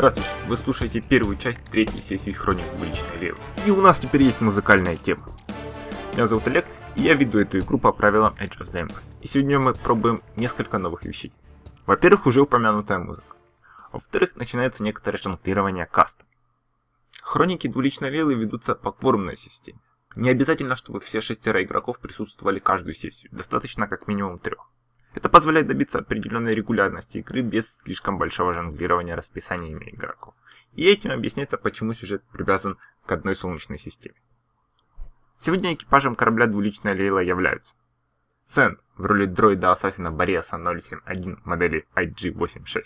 Здравствуйте, вы слушаете первую часть третьей сессии Хроник Двуличной Левы. И у нас теперь есть музыкальная тема. Меня зовут Олег, и я веду эту игру по правилам Edge of the Empire. И сегодня мы пробуем несколько новых вещей. Во-первых, уже упомянутая музыка. Во-вторых, начинается некоторое жонглирование каста. Хроники двуличной Лейлы ведутся по кворумной системе. Не обязательно, чтобы все шестеро игроков присутствовали каждую сессию, достаточно как минимум трех. Это позволяет добиться определенной регулярности игры без слишком большого жонглирования расписаниями игроков. И этим объясняется, почему сюжет привязан к одной солнечной системе. Сегодня экипажем корабля двуличная Лейла являются Сен в роли дроида-ассасина Бориаса 071 модели IG-86,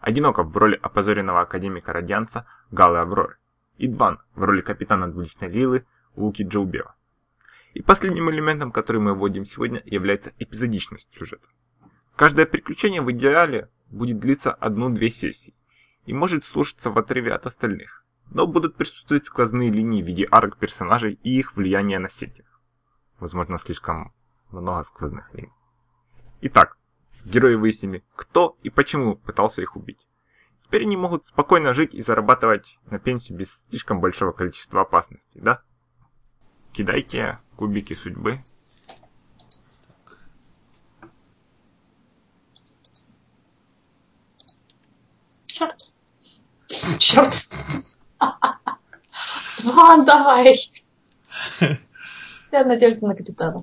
Одиноков в роли опозоренного академика радианца Галы Авроры и Дван в роли капитана двуличной Лилы Луки Джоубева. И последним элементом, который мы вводим сегодня, является эпизодичность сюжета. Каждое приключение в идеале будет длиться одну-две сессии и может слушаться в отрыве от остальных, но будут присутствовать сквозные линии в виде арок персонажей и их влияния на сеттинг. Возможно, слишком много сквозных линий. Итак, герои выяснили, кто и почему пытался их убить. Теперь они могут спокойно жить и зарабатывать на пенсию без слишком большого количества опасностей, да? Кидайте кубики судьбы. Черт. Черт. Ван, давай. Вся надежда на капитана.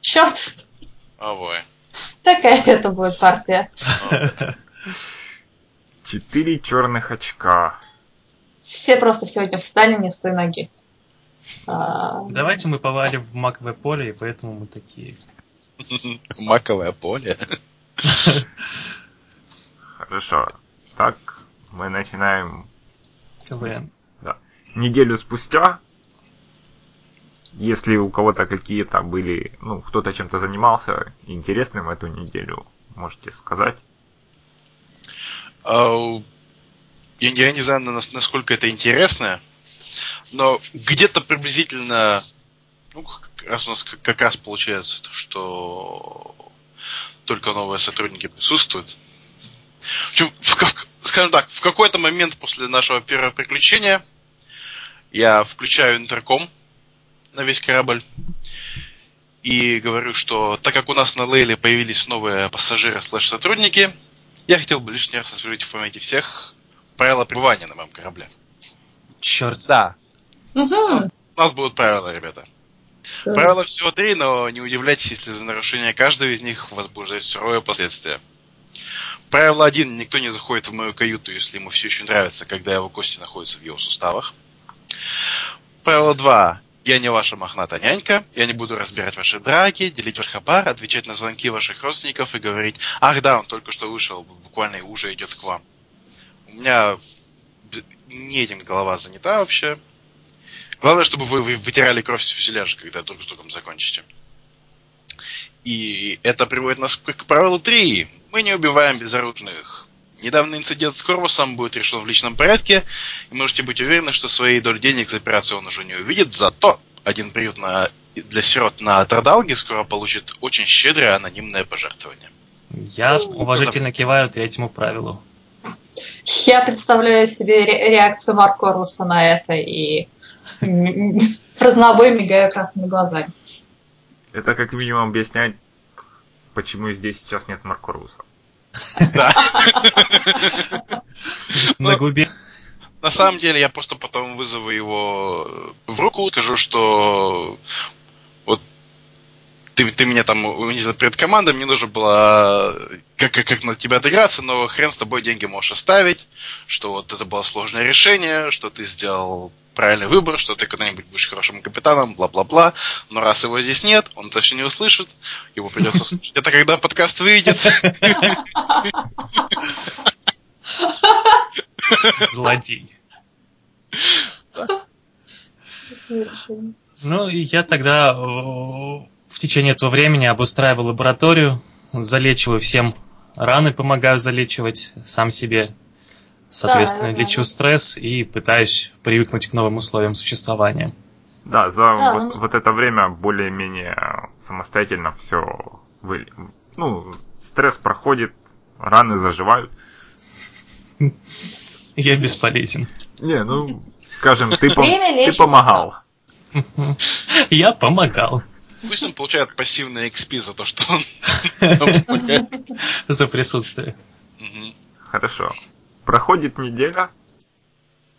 Черт. Овой. Такая это будет партия. Четыре черных очка. Все просто сегодня встали не с той ноги. А, Давайте мы повалим в маковое поле, и поэтому мы такие. Маковое поле. Хорошо. Так, мы начинаем КВН. неделю спустя. Если у кого-то какие-то были, ну, кто-то чем-то занимался интересным эту неделю, можете сказать. А, Я, я не знаю, нас- насколько это интересно, но где-то приблизительно, ну, как раз у нас как, раз получается, что только новые сотрудники присутствуют. В общем, в как- скажем так, в какой-то момент после нашего первого приключения я включаю интерком на весь корабль и говорю, что так как у нас на Лейле появились новые пассажиры слэш-сотрудники, я хотел бы лишний раз освежить в памяти всех правила пребывания на моем корабле. Черт. Да, мгм. у нас будут правила, ребята. Правила всего три, но не удивляйтесь, если за нарушение каждого из них вас будет суровые последствия. Правило один. Никто не заходит в мою каюту, если ему все еще нравится, когда его кости находятся в его суставах. Правило два. Я не ваша мохнатая нянька, я не буду разбирать ваши драки, делить ваш хабар, отвечать на звонки ваших родственников и говорить, ах да, он только что вышел, буквально и уже идет к вам. У меня не этим голова занята вообще. Главное, чтобы вы, вы вытирали кровь с фюзеляжа, когда друг с другом закончите. И это приводит нас к, правилу 3. Мы не убиваем безоружных. Недавний инцидент с Корвусом будет решен в личном порядке, и можете быть уверены, что свои доли денег за операцию он уже не увидит, зато один приют на, для сирот на Традалге скоро получит очень щедрое анонимное пожертвование. Я уважительно киваю третьему правилу. Я представляю себе ре- реакцию Марко Руса на это и разнобой мигаю красными глазами. Это как минимум объясняет, почему здесь сейчас нет Марко Руса. Да. На губе. На самом деле, я просто потом вызову его в руку, скажу, что вот ты, ты меня там унизил перед командой, мне нужно было как, как, как на тебя отыграться, но хрен с тобой деньги можешь оставить, что вот это было сложное решение, что ты сделал правильный выбор, что ты когда-нибудь будешь хорошим капитаном, бла-бла-бла. Но раз его здесь нет, он это все не услышит, его придется слушать. Это когда подкаст выйдет. Злодей. Ну, и я тогда э, в течение этого времени обустраиваю лабораторию, залечиваю всем раны, помогаю залечивать сам себе. Соответственно, Да, лечу стресс и пытаюсь привыкнуть к новым условиям существования. Да, за Да, вот, ну- вот это время более-менее самостоятельно все вы... Ну, стресс проходит, раны заживают. Я бесполезен. Не, ну, скажем, ты, пом- ты помогал. Я помогал Пусть он получает пассивный XP за то, что он... за присутствие. Хорошо. Проходит неделя.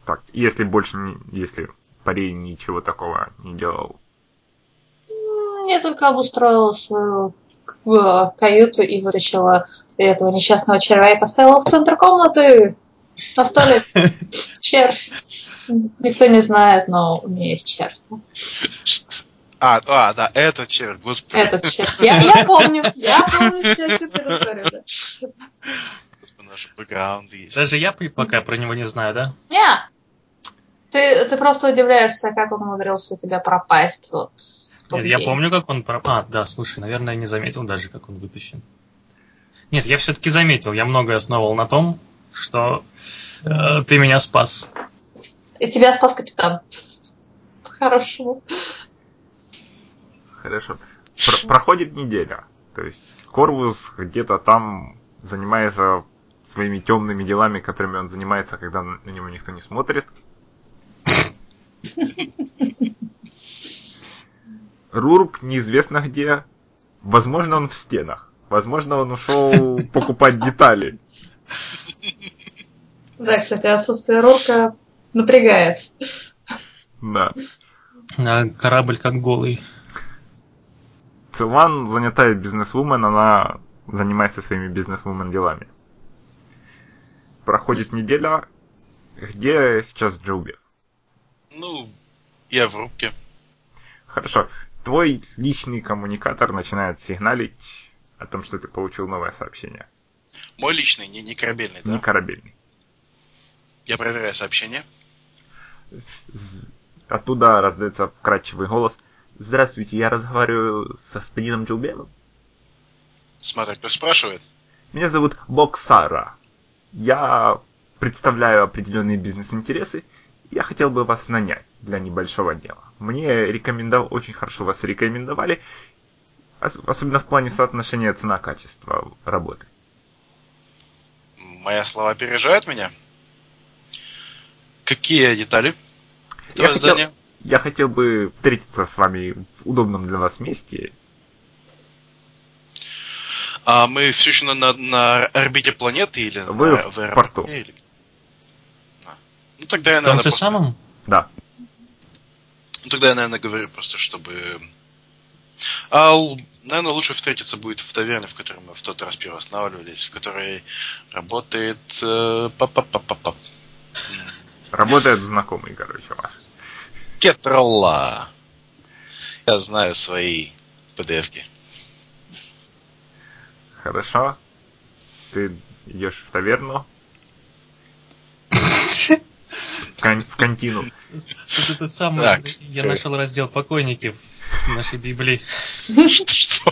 Так, если больше не... Если парень ничего такого не делал. Я только обустроила свою к- каюту и вытащила этого несчастного червя и поставила в центр комнаты на столе червь. Никто не знает, но у меня есть червь. А, а, да, это червь, господи. Этот червь. Я, я помню. Я помню всю эту историю. Да. Господи, Наши бэкграунды есть. Даже я пока про него не знаю, да? Не. Ты, ты просто удивляешься, как он умудрился у тебя пропасть вот Нет, я помню, как он... про- А, да, слушай, наверное, я не заметил даже, как он вытащен. Нет, я все-таки заметил. Я многое основывал на том, что э, ты меня спас. И тебя спас капитан. По-хорошему. Хорошо. Про- проходит неделя. То есть Корвус где-то там занимается своими темными делами, которыми он занимается, когда на него никто не смотрит. Рурк неизвестно где. Возможно, он в стенах. Возможно, он ушел покупать детали. Да, кстати, отсутствие Рурка напрягает. Да. А корабль как голый. Цилан занятая бизнесвумен, она занимается своими бизнесвумен делами. Проходит неделя. Где сейчас Джилби? Ну, я в рубке. Хорошо. Твой личный коммуникатор начинает сигналить о том, что ты получил новое сообщение. Мой личный, не, не корабельный, да? Не корабельный. Я проверяю сообщение. Оттуда раздается вкрадчивый голос. Здравствуйте, я разговариваю со господином Джилбеном. Смотри, кто спрашивает. Меня зовут Боксара. Я представляю определенные бизнес-интересы. Я хотел бы вас нанять для небольшого дела. Мне рекомендовал, очень хорошо вас рекомендовали, ос- особенно в плане соотношения цена-качество работы. Мои слова опережают меня? Какие детали Я хотел, здания? Я хотел бы встретиться с вами в удобном для вас месте. А мы все еще на, на, на орбите планеты или Вы на, в аэропорте, порту. или- А. Ну тогда я, В том наверное, же просто- самом? Да. Ну тогда я, наверное, говорю просто, чтобы... А, наверное, лучше встретиться будет в таверне, в которой мы в тот раз первый останавливались, в которой работает... э, па-па-па-па-па. М, Работает знакомый, короче, ваш. Кетролла. Я знаю свои PDF-ки. Хорошо. Ты идешь в таверну. В, кон- в контину. Вот это самое. Так. Я нашел раздел покойники в нашей Библии. Что?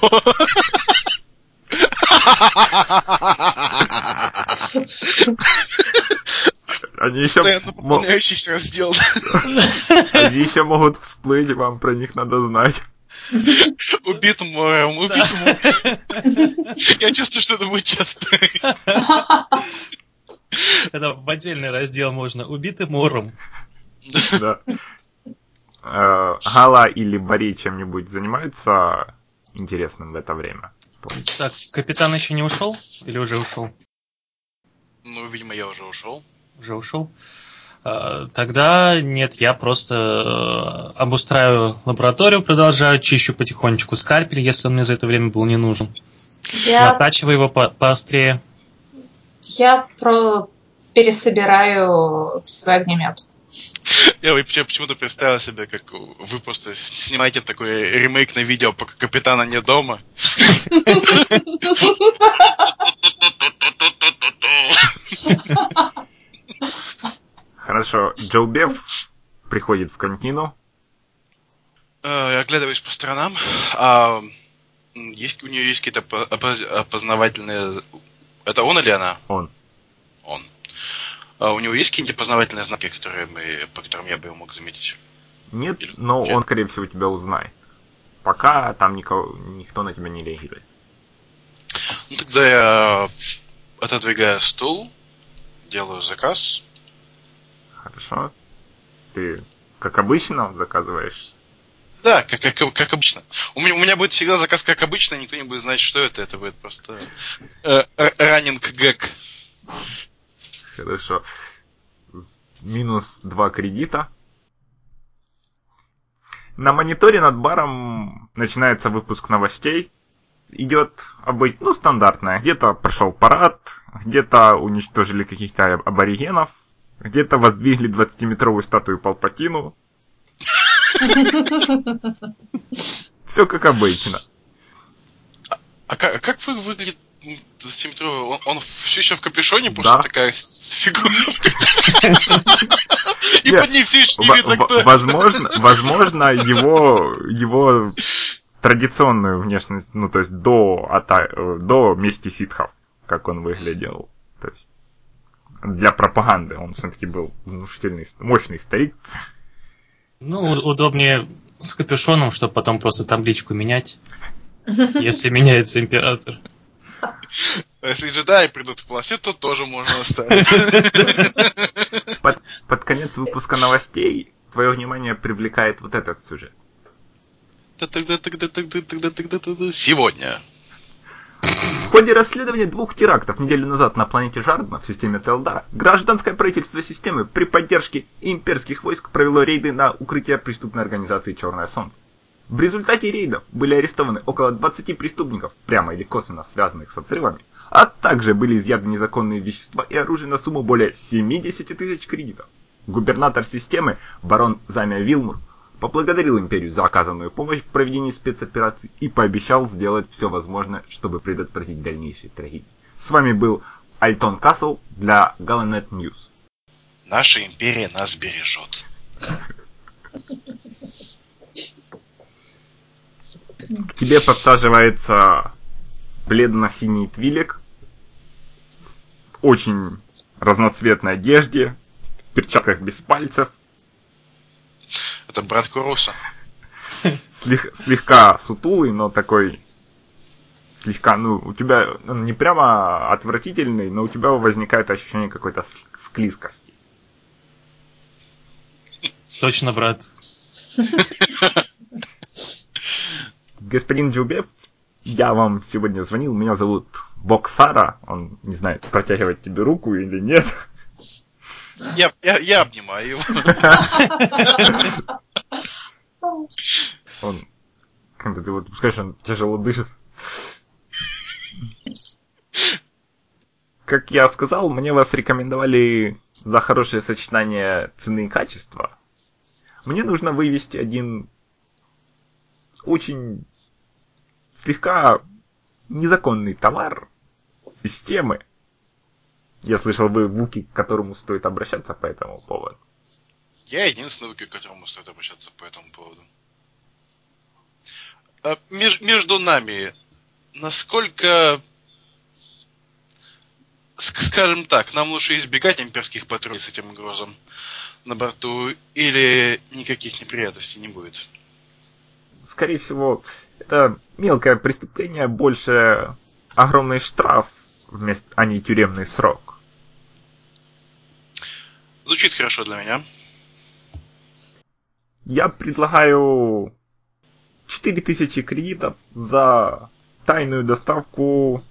Они еще, пополняющийся раздел. они еще могут всплыть, вам про них надо знать. Убит морем, убит морем. Я чувствую, что это будет часто. Это в отдельный раздел можно. Убиты мором. Да. Э, Гала или Бори чем-нибудь занимаются интересным в это время? Так, капитан еще не ушел? Или уже ушел? Ну, видимо, я уже ушел. Уже ушел? А, Тогда нет, я просто э, обустраиваю лабораторию, продолжаю, чищу потихонечку скальпель, если он мне за это время был не нужен. Я, Натачиваю его по- поострее. я про пересобираю свой огнемет. Я почему-то представил себе, как вы просто снимаете такой ремейк на видео, пока капитана не дома. Хорошо. Джилбев приходит в контину. Э, Я оглядываюсь по сторонам. А, есть, у нее есть какие-то опо- опоз- опознавательные... Это он или она? Он. Он. А у него есть какие-нибудь опознавательные знаки, которые мы, по которым я бы его мог заметить? Нет, Или- но Нет. он, скорее всего, тебя узнает. Пока там никого, никто на тебя не реагирует. Ну тогда я отодвигаю стул, делаю заказ. Хорошо. Ты, как обычно, заказываешь да, как, как, как обычно. У меня, у меня будет всегда заказ как обычно, никто не будет знать, что это. Это будет просто э, раннинг гэг. Хорошо. Минус два кредита. На мониторе над баром начинается выпуск новостей. Идет обыть, ну, стандартная. Где-то прошел парад, где-то уничтожили каких-то аборигенов, где-то воздвигли 20-метровую статую Палпатину, все как обычно. А, а как, как вы выглядит он, он все еще в капюшоне, потому да. что такая фигуровка. И под ней все еще не видно, кто Возможно, возможно, его, его традиционную внешность, ну, то есть до, до мести ситхов, как он выглядел. То есть для пропаганды он все-таки был внушительный, мощный старик. Ну, удобнее с капюшоном, чтобы потом просто табличку менять, если меняется император. А если джедаи придут в классе, то тоже можно оставить. Под, под конец выпуска новостей твое внимание привлекает вот этот сюжет. Сегодня в ходе расследования двух терактов неделю назад на планете Жардна в системе Телдара, гражданское правительство системы при поддержке имперских войск провело рейды на укрытие преступной организации «Черное солнце». В результате рейдов были арестованы около 20 преступников, прямо или косвенно связанных со взрывами, а также были изъяты незаконные вещества и оружие на сумму более 70 тысяч кредитов. Губернатор системы, барон Замия Вилмур, поблагодарил империю за оказанную помощь в проведении спецоперации и пообещал сделать все возможное, чтобы предотвратить дальнейшие трагедии. С вами был Альтон Касл для Galanet News. Наша империя нас бережет. К тебе подсаживается бледно-синий твилик в очень разноцветной одежде, в перчатках без пальцев, это брат Куруса. Слег, слегка сутулый, но такой слегка, ну, у тебя он не прямо отвратительный, но у тебя возникает ощущение какой-то склизкости. Точно, брат. Господин Джубев, я вам сегодня звонил, меня зовут Боксара, он не знает, протягивать тебе руку или нет. Я, я, я обнимаю его. Он, ты вот пускаешь, он тяжело дышит. Как я сказал, мне вас рекомендовали за хорошее сочетание цены и качества. Мне нужно вывести один очень слегка незаконный товар системы. Я слышал, вы Вуки, к которому стоит обращаться по этому поводу. Я единственный Вуки, к которому стоит обращаться по этому поводу. А меж, между нами, насколько, скажем так, нам лучше избегать имперских патрулей с этим грузом на борту, или никаких неприятностей не будет? Скорее всего, это мелкое преступление, больше огромный штраф, вместо, а не тюремный срок. Звучит хорошо для меня. Я предлагаю 4000 кредитов за тайную доставку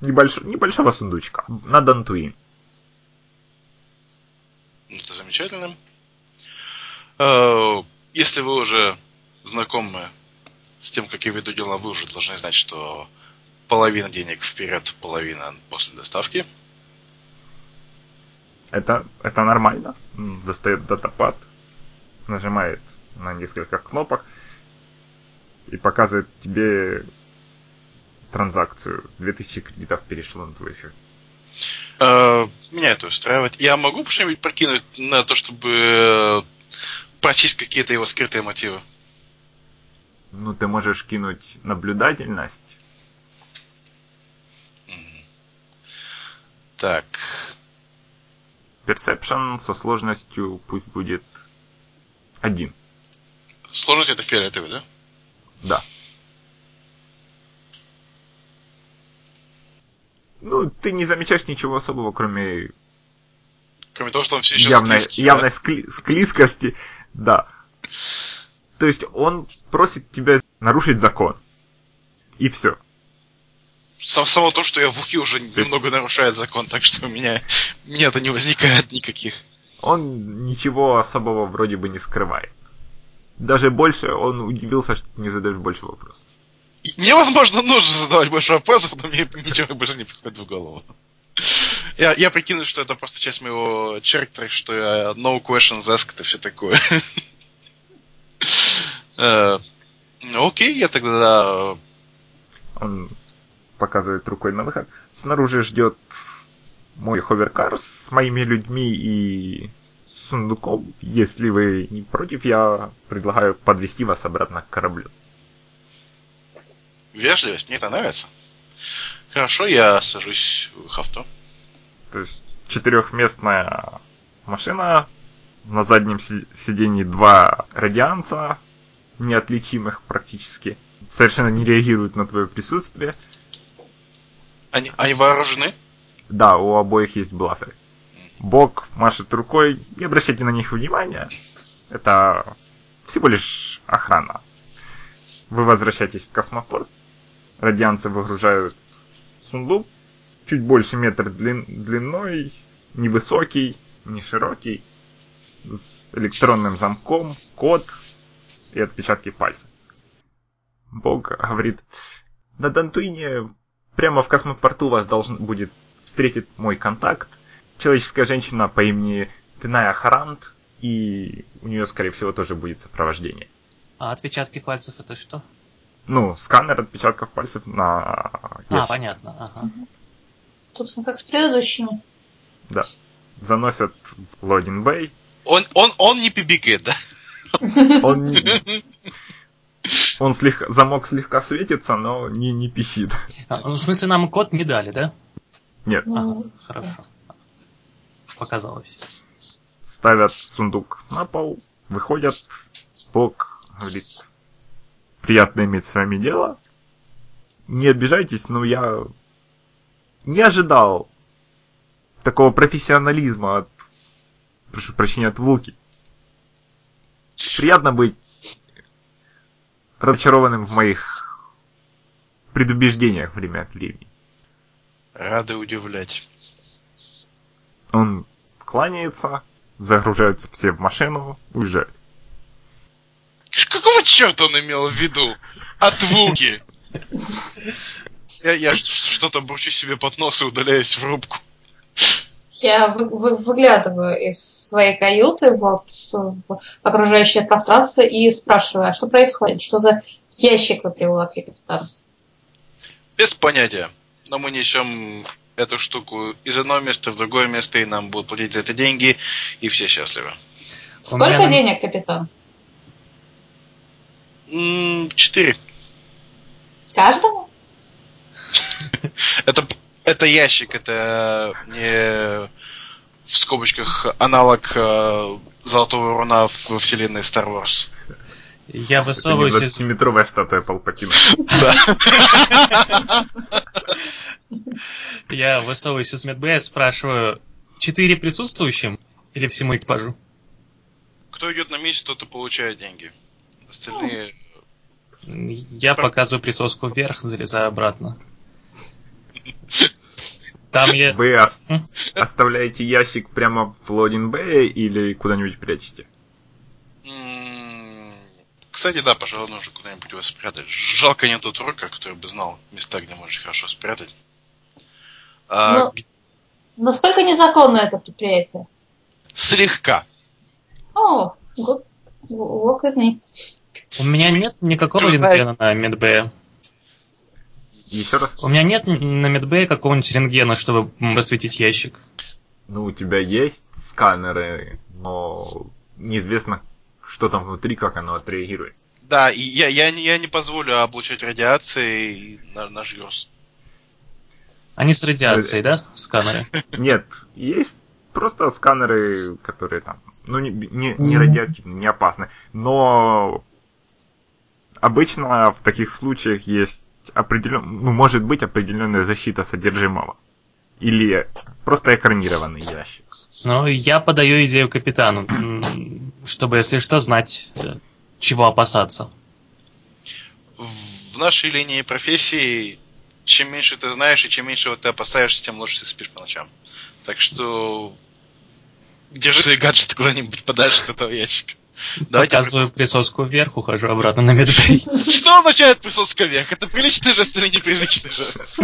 небольш... небольшого сундучка на Дантуин. Ну, это замечательно. Э, если вы уже знакомы с тем, как я веду дела, вы уже должны знать, что половина денег вперед, половина после доставки – это, это нормально. Достает датапад, нажимает на несколько кнопок и показывает тебе транзакцию. 2000 кредитов перешло на твой счет. Uh, меня это устраивает. Я могу что-нибудь прокинуть на то, чтобы э, прочесть какие-то его скрытые мотивы? Ну, ты можешь кинуть наблюдательность. Так. Perception со сложностью пусть будет один. Сложность это фиолетовый, да? Да. Ну, ты не замечаешь ничего особого, кроме Кроме того, что он все еще явной, склизкий, явной скли- склизкости, да. То есть он просит тебя нарушить закон. И все. Сам, само то, что я в Вуке уже немного нарушает закон, так что у меня нет, не возникает никаких. Он ничего особого вроде бы не скрывает. Даже больше он удивился, что ты не задаешь больше вопросов. И мне, возможно, нужно задавать больше вопросов, но мне ничего больше не приходит в голову. Я, я прикину, что это просто часть моего черактера, что я no questions asked и все такое. Э, Окей, я тогда... Он показывает рукой на выход. Снаружи ждет мой ховеркар с моими людьми и сундуком. Если вы не против, я предлагаю подвести вас обратно к кораблю. Вежливость, мне это нравится. Хорошо, я сажусь в их авто. То есть четырехместная машина, на заднем си- сиденье два радианца, неотличимых практически, совершенно не реагируют на твое присутствие. Они, они вооружены? Да, у обоих есть бластеры. Бог машет рукой, не обращайте на них внимания. Это всего лишь охрана. Вы возвращаетесь в космопорт. Радианцы выгружают сундук. Чуть больше метр длин- длиной, невысокий, не широкий, с электронным замком, код и отпечатки пальцев. Бог говорит, на Дантуине прямо в космопорту вас должен будет встретить мой контакт. Человеческая женщина по имени Теная Харант, и у нее, скорее всего, тоже будет сопровождение. А отпечатки пальцев это что? Ну, сканер отпечатков пальцев на А, ящик. понятно, ага. Собственно, как с предыдущими. Да. Заносят в логин бэй. Он, он, он не пибикает, да? Он, не- он слегка, замок слегка светится, но не, не пищит. А, ну, в смысле, нам код не дали, да? Нет. Ага, Ну, хорошо. Показалось. Ставят сундук на пол, выходят. Бог говорит, приятно иметь с вами дело. Не обижайтесь, но я не ожидал такого профессионализма от, прошу прощения, от Вуки. Приятно быть разочарованным в моих предубеждениях время от времени. Рады удивлять. Он кланяется, загружаются все в машину, уезжают. Какого черта он имел в виду? От Вуки! Я, я что-то бурчу себе под нос и удаляюсь в рубку. Я вы- вы- выглядываю из своей каюты вот в окружающее пространство и спрашиваю, а что происходит? Что за ящик вы приволокли, капитан? Без понятия. Но мы несем эту штуку из одного места в другое место, и нам будут платить за это деньги, и все счастливы. Сколько меня денег, капитан? Четыре. Каждому? Это, это ящик, это не в скобочках аналог э, золотого руна во вселенной Star Wars. Я Это не высовываюсь из... 20-метровая статуя Палпатина. Я высовываюсь из медбэя, спрашиваю, четыре присутствующим или всему экипажу? Кто идет на миссию, тот и получает деньги. Остальные... Я показываю присоску вверх, залезаю обратно. Там я... Вы оставляете ящик прямо в логин бэе или куда-нибудь прячете? Кстати, да, пожалуй, нужно куда-нибудь его спрятать. Жалко нет тут рука, который бы знал места, где можно хорошо спрятать. А, Ну. г- Насколько незаконно это предприятие? Слегка. О, good. Work with me. У меня нет никакого Ты знаешь- рентгена на медбэе. Еще раз. У меня нет на медбэе какого-нибудь рентгена, чтобы м, осветить ящик. Ну, у тебя есть сканеры, но неизвестно, что там внутри, как оно отреагирует. Да, и я, я, не, я не позволю облучать радиацией на, наш вирус. Они с радиацией, да, сканеры? Нет, есть просто сканеры, которые там, ну, не, не, не радиоактивны, не опасны. Но обычно в таких случаях есть определен, ну, может быть определенная защита содержимого. Или просто экранированный ящик? Ну, я подаю идею капитану, чтобы, если что, знать, э, чего опасаться. В нашей линии профессии, чем меньше ты знаешь и чем меньше вот ты опасаешься, тем лучше ты спишь по ночам. Так что держи свои гаджеты куда-нибудь подальше от этого ящика. Давайте Показываю присоску вверх, ухожу обратно на медбей. Что означает присоска вверх? Это приличный жест или неприличный жест?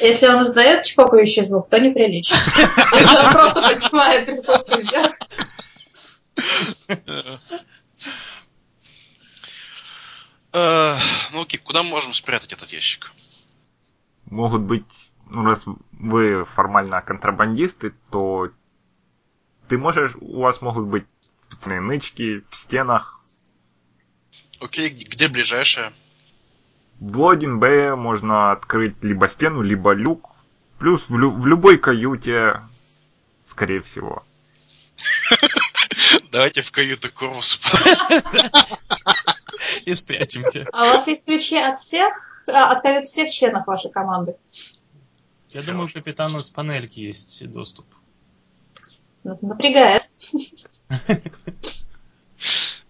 Если он издает чпокающий звук, то неприлично. Он просто поднимает присоску вверх. Э, Ну окей, куда мы можем спрятать этот ящик? Могут быть, ну раз вы формально контрабандисты, то ты можешь, у вас могут быть специальные нычки в стенах. Окей, где ближайшая? В логин Б можно открыть либо стену, либо люк. Плюс в, лю- в любой каюте, скорее всего. Давайте в каюту Корвусу. И спрячемся. А у вас есть ключи от всех, а, от всех членов вашей команды? Я думаю, у капитана с панельки есть доступ. Напрягает.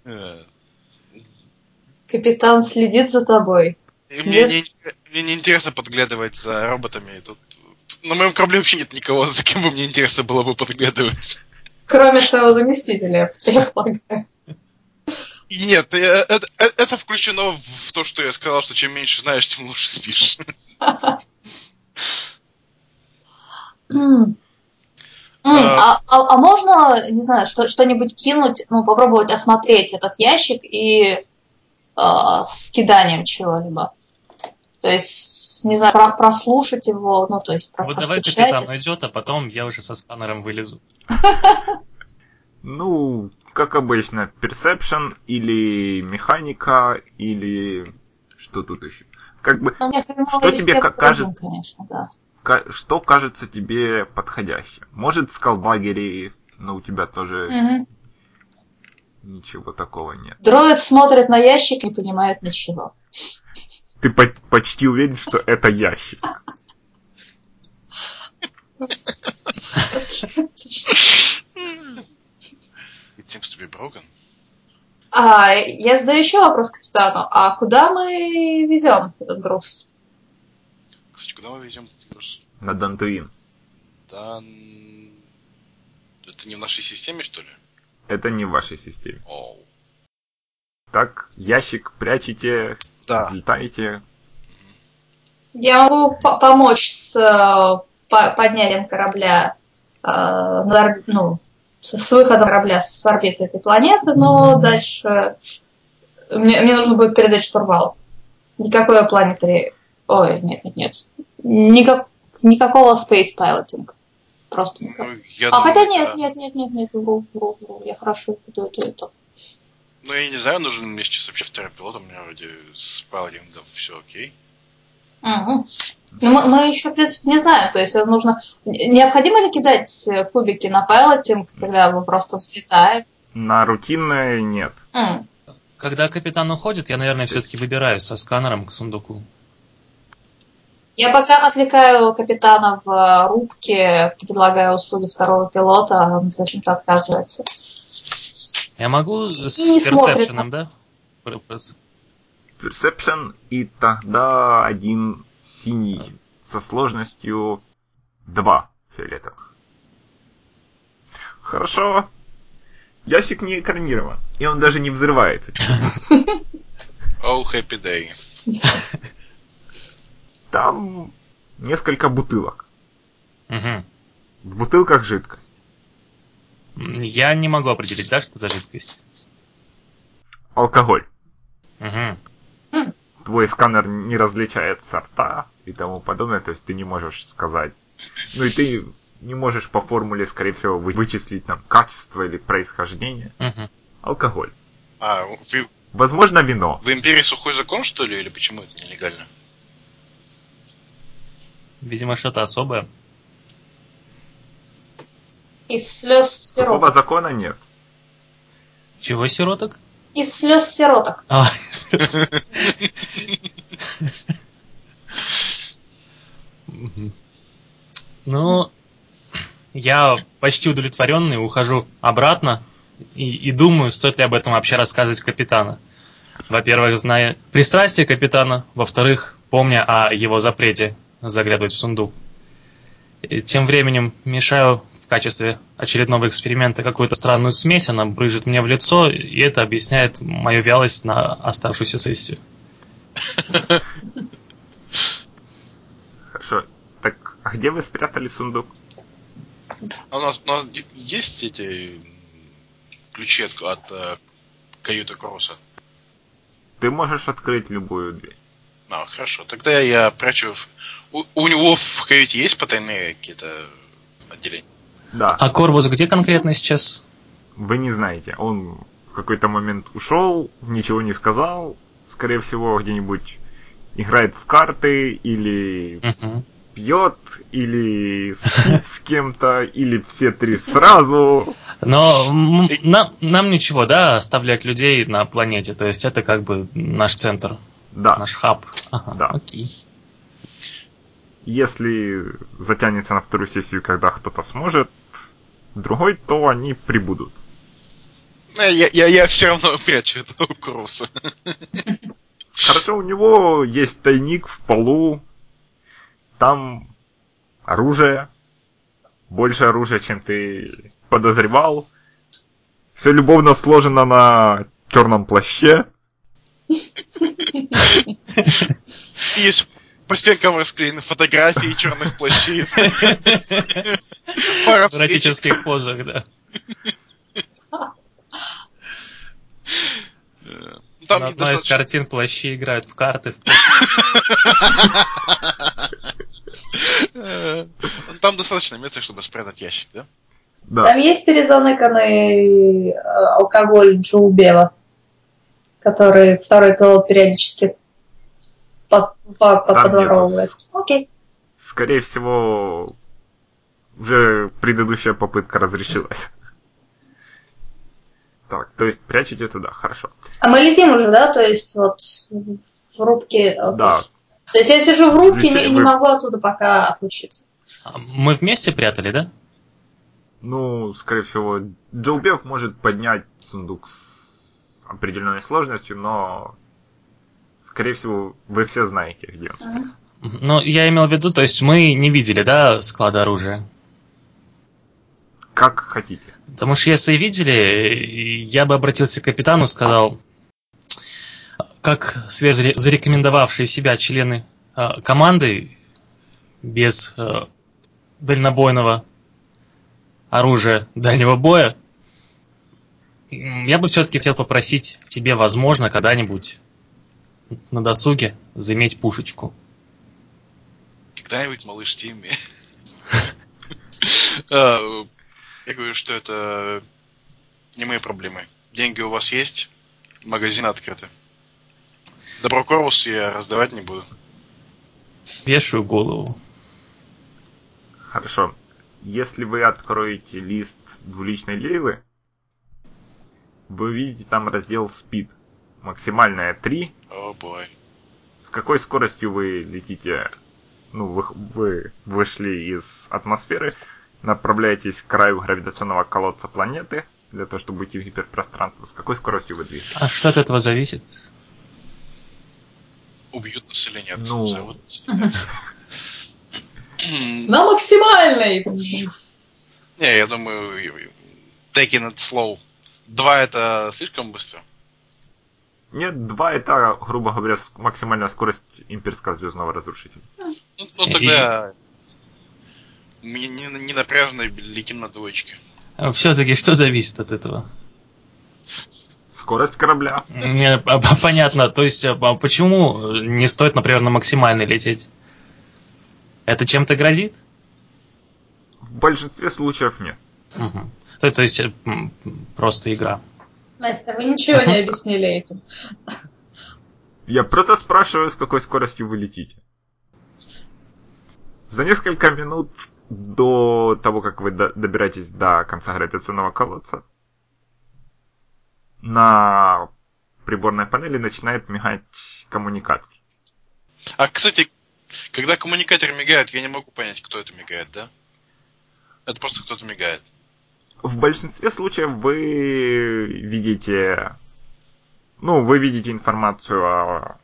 Э, Капитан следит за тобой. Мне не, Нет. мне не интересно подглядывать за роботами. Тут, на моем корабле вообще нет никого, за кем бы мне интересно было бы подглядывать. Кроме своего заместителя, я полагаю. Нет, э, это, э, это включено в то, что я сказал, что чем меньше знаешь, тем лучше спишь. М, А, а- а можно, не знаю, что, что-нибудь кинуть, ну, попробовать осмотреть этот ящик и а, с киданием чего-либо? То есть, не знаю, про- прослушать его, ну, то есть, про- Вот давай капитан найдет, а потом я уже со сканером вылезу. Ну, как обычно, perception или механика, или что тут еще? Как бы, Ну, Что тебе кажется? конечно, да. Что кажется тебе подходящим? Может, скалбагери, но у тебя тоже Мгм. ничего такого нет. Дроид смотрит на ящик и не понимает ничего. Ты по- почти уверен, что это ящик. It seems to be broken. А, я задаю еще вопрос капитану. А куда мы везем этот груз? Кстати, куда мы везем? На Дантуин. Да... Это не в нашей системе, что ли? Это не в вашей системе. Оу. Так, ящик прячете, Да. взлетаете. Я могу по- помочь с э, по- поднятием корабля, э, на ну, с, с выходом корабля с орбиты этой планеты, но дальше мне, мне нужно будет передать штурвал. Никакой планетари... Ой, нет, нет, нет. Никак, никакого space piloting. Просто никак. Ну, я А думаю, хотя нет, да. нет, нет, нет, нет, вру, вру, вру. Я хорошо веду это, это. Ну, я не знаю, нужен мне сейчас вообще второй пилот, у меня вроде с паладингом все окей. Мгм. Ну, мы, мы еще, в принципе, не знаем. То есть э, нужно... Необходимо ли кидать э, кубики на пайлотинг, когда мы просто взлетаем? На рутинное нет. М. Когда капитан уходит, я, наверное, все-таки выбираюсь со сканером к сундуку. Я пока отвлекаю капитана в э, рубке, предлагаю услуги второго пилота, а он зачем-то отказывается. Я могу с персепшеном, да? Perception и тогда один синий со сложностью 2 фиолетовых. Хорошо. Ящик не экранирован, и он даже не взрывается. Oh, happy day. Там несколько бутылок. Мгм. В бутылках жидкость. Я не могу определить, да, что за жидкость. Алкоголь. Мгм. Твой сканер не различает сорта и тому подобное, то есть ты не можешь сказать. Ну и ты не можешь по формуле, скорее всего, вы- вычислить там качество или происхождение. Мгм. Алкоголь. А, в, Возможно, вино. в Империи сухой закон, что ли, или почему это нелегально? Видимо, что-то особое. Из слез сироток. закона нет. Чего, сироток? Из слез сироток. А, Мгм. Ну, я почти удовлетворенный, ухожу обратно и, и думаю, стоит ли об этом вообще рассказывать капитана. Во-первых, зная пристрастие капитана, во-вторых, помня о его запрете заглядывать в сундук. И тем временем мешаю в качестве очередного эксперимента какую-то странную смесь, она брыжет мне в лицо, и это объясняет мою вялость на оставшуюся сессию. Хорошо. Так, а где вы спрятали сундук? А у нас, у нас есть эти ключи от, от э, каюты Кроуса? Ты можешь открыть любую дверь. А, хорошо. Тогда я прячу... У, у него в каюте есть потайные какие-то отделения? Да, А Корвус где конкретно сейчас? вы не знаете. Он в какой-то момент ушел, ничего не сказал. Скорее всего, где-нибудь играет в карты или Мгм. пьет, или спит с кем-то, или все три сразу. Но нам, нам ничего, да, оставлять людей на планете. То есть это как бы наш центр, Да, наш хаб. Ага, Да. окей. Если затянется на вторую сессию, когда кто-то сможет, другой, то они прибудут. Э, Я, я, я все равно прячу этого Кроуса. Хорошо, у него есть тайник в полу, там оружие, больше оружия, чем ты подозревал. Все любовно сложено на черном плаще. Есть по стенкам расклеены фотографии черных плащей. В эротических позах, да. Там На одной из картин плащи играют в карты. в Э, Там достаточно места, чтобы спрятать ящик, да? Да, Там есть перезаныканный э, алкоголь Джоубева, который второй пилот периодически по- по- подворовывает. Окей. скорее всего, уже предыдущая попытка разрешилась. Так, то есть прячете туда, хорошо. А мы летим уже, да? То есть вот в рубке. э, Да, То есть я сижу в рубке и не, не могу оттуда пока отлучиться. А Мы вместе прятали, да? Ну, скорее всего, Джилбев может поднять сундук с определенной сложностью, но, скорее всего, вы все знаете, где он. Ну, я имел в виду, то есть мы не видели, да, склада оружия. Как хотите. Потому что если видели, я бы обратился к капитану, сказал, как зарекомендовавшие себя члены э, команды без э, дальнобойного оружия дальнего боя, я бы все-таки хотел попросить тебе, возможно, когда-нибудь на досуге заиметь пушечку. Когда-нибудь малыш Тимми. А, Я говорю, что это не мои проблемы. Деньги у вас есть, магазины открыты. Добро Корус я раздавать не буду. Вешаю голову. Хорошо. Если вы откроете лист двуличной лейлы, вы увидите там раздел Speed. Максимальная 3. О бой. С какой скоростью вы летите? Ну, вы, вы вышли из атмосферы, направляетесь к краю гравитационного колодца планеты, для того, чтобы уйти в гиперпространство. С какой скоростью вы двигаетесь? А что от этого зависит? Убьют нас или нет? Ну. На максимальной! Не, я думаю, taking it slow. Два это слишком быстро. Нет, 2 это, грубо говоря, максимальная скорость имперского звездного разрушителя. Ну, ну, тогда мы не, не напряжно летим на двоечке. Все-таки что зависит от этого? Скорость корабля. Мне п- п- понятно. То есть, а а почему не стоит, например, на максимальный лететь? Это чем-то грозит? В большинстве случаев нет. Мгм. То, то есть, э, просто игра. Настя, вы ничего не объяснили этим. Я просто спрашиваю, с какой скоростью вы летите. За несколько минут до того, как вы до- добираетесь до конца гравитационного колодца, на приборной панели начинает мигать коммуникатор. А, кстати, Когда коммуникатор мигает, я не могу понять, кто это мигает, да? Это просто кто-то мигает. В большинстве случаев вы видите... Ну, вы видите информацию о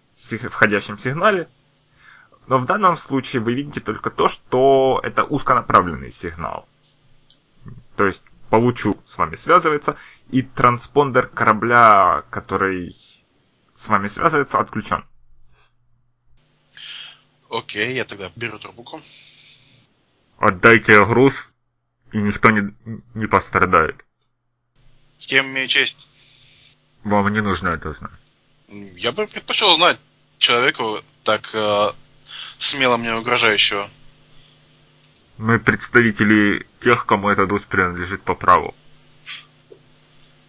входящем сигнале, но в данном случае вы видите только то, что это узконаправленный сигнал. То есть получу с вами связывается, и транспондер корабля, который с вами связывается, отключен. Окей, я тогда беру трубку. Отдайте груз, и никто не, не пострадает. С кем имею честь? Вам не нужно это знать. Я бы предпочел знать человеку так э, смело мне угрожающего. Мы представители тех, кому этот груз принадлежит по праву.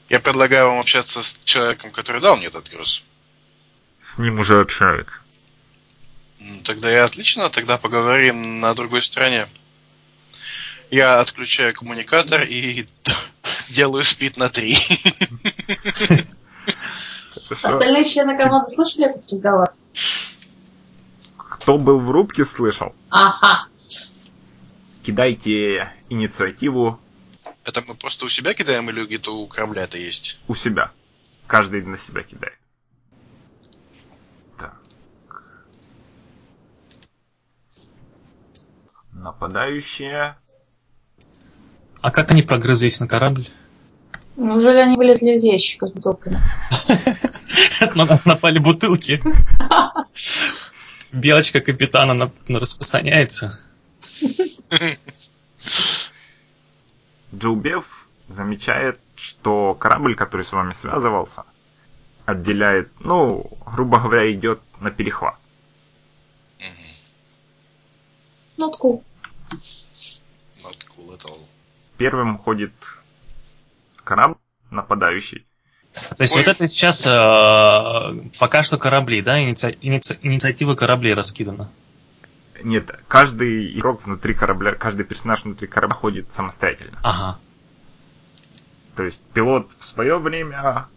Я предлагаю вам общаться с человеком, который дал мне этот груз. С ним уже общаются. Тогда и отлично, тогда поговорим на другой стороне. Я отключаю коммуникатор и делаю спид на три. Остальные члены команды слышали этот разговор? Кто был в рубке, слышал. Ага. Кидайте инициативу Это мы просто у себя кидаем или где-то у корабля это есть? у себя. Каждый на себя кидает. Так. Нападающие. А как они прогрызлись на корабль? Неужели они вылезли из ящика с бутылками? На нас напали бутылки. Белочка капитана на- на- распространяется. Джилбев замечает, что корабль, который с вами связывался, отделяет, ну, грубо говоря, идет на перехват. Not cool. Not cool at all. Первым ходит корабль нападающий. То есть Ой. вот это сейчас э, пока что корабли, да? Иници- иници- инициатива кораблей раскидана. Нет, каждый игрок внутри корабля, каждый персонаж внутри корабля ходит самостоятельно. Ага. То есть пилот в свое время,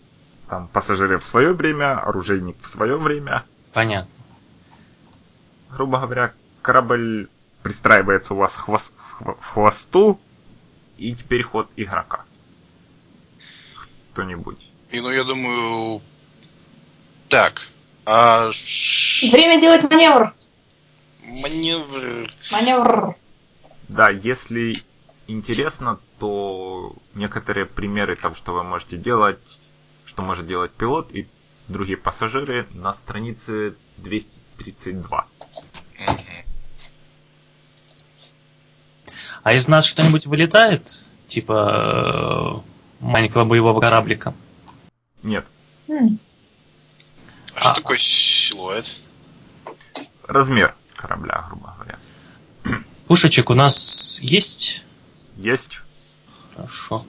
там пассажиры в свое время, оружейник в свое время. Понятно. Грубо говоря, корабль пристраивается у вас к хвос- хво- к хвосту, и теперь ход игрока. Кто-нибудь. И ну я думаю... Так. А... Время делать маневр. Маневр... Маневр. Да, если интересно, то некоторые примеры того, что вы можете делать, что может делать пилот и другие пассажиры на странице 232. А из нас что-нибудь вылетает? Типа э, маленького боевого кораблика? Нет, М, А что А. такое силуэт? размер корабля, грубо говоря. Пушечек у нас есть? Есть Хорошо.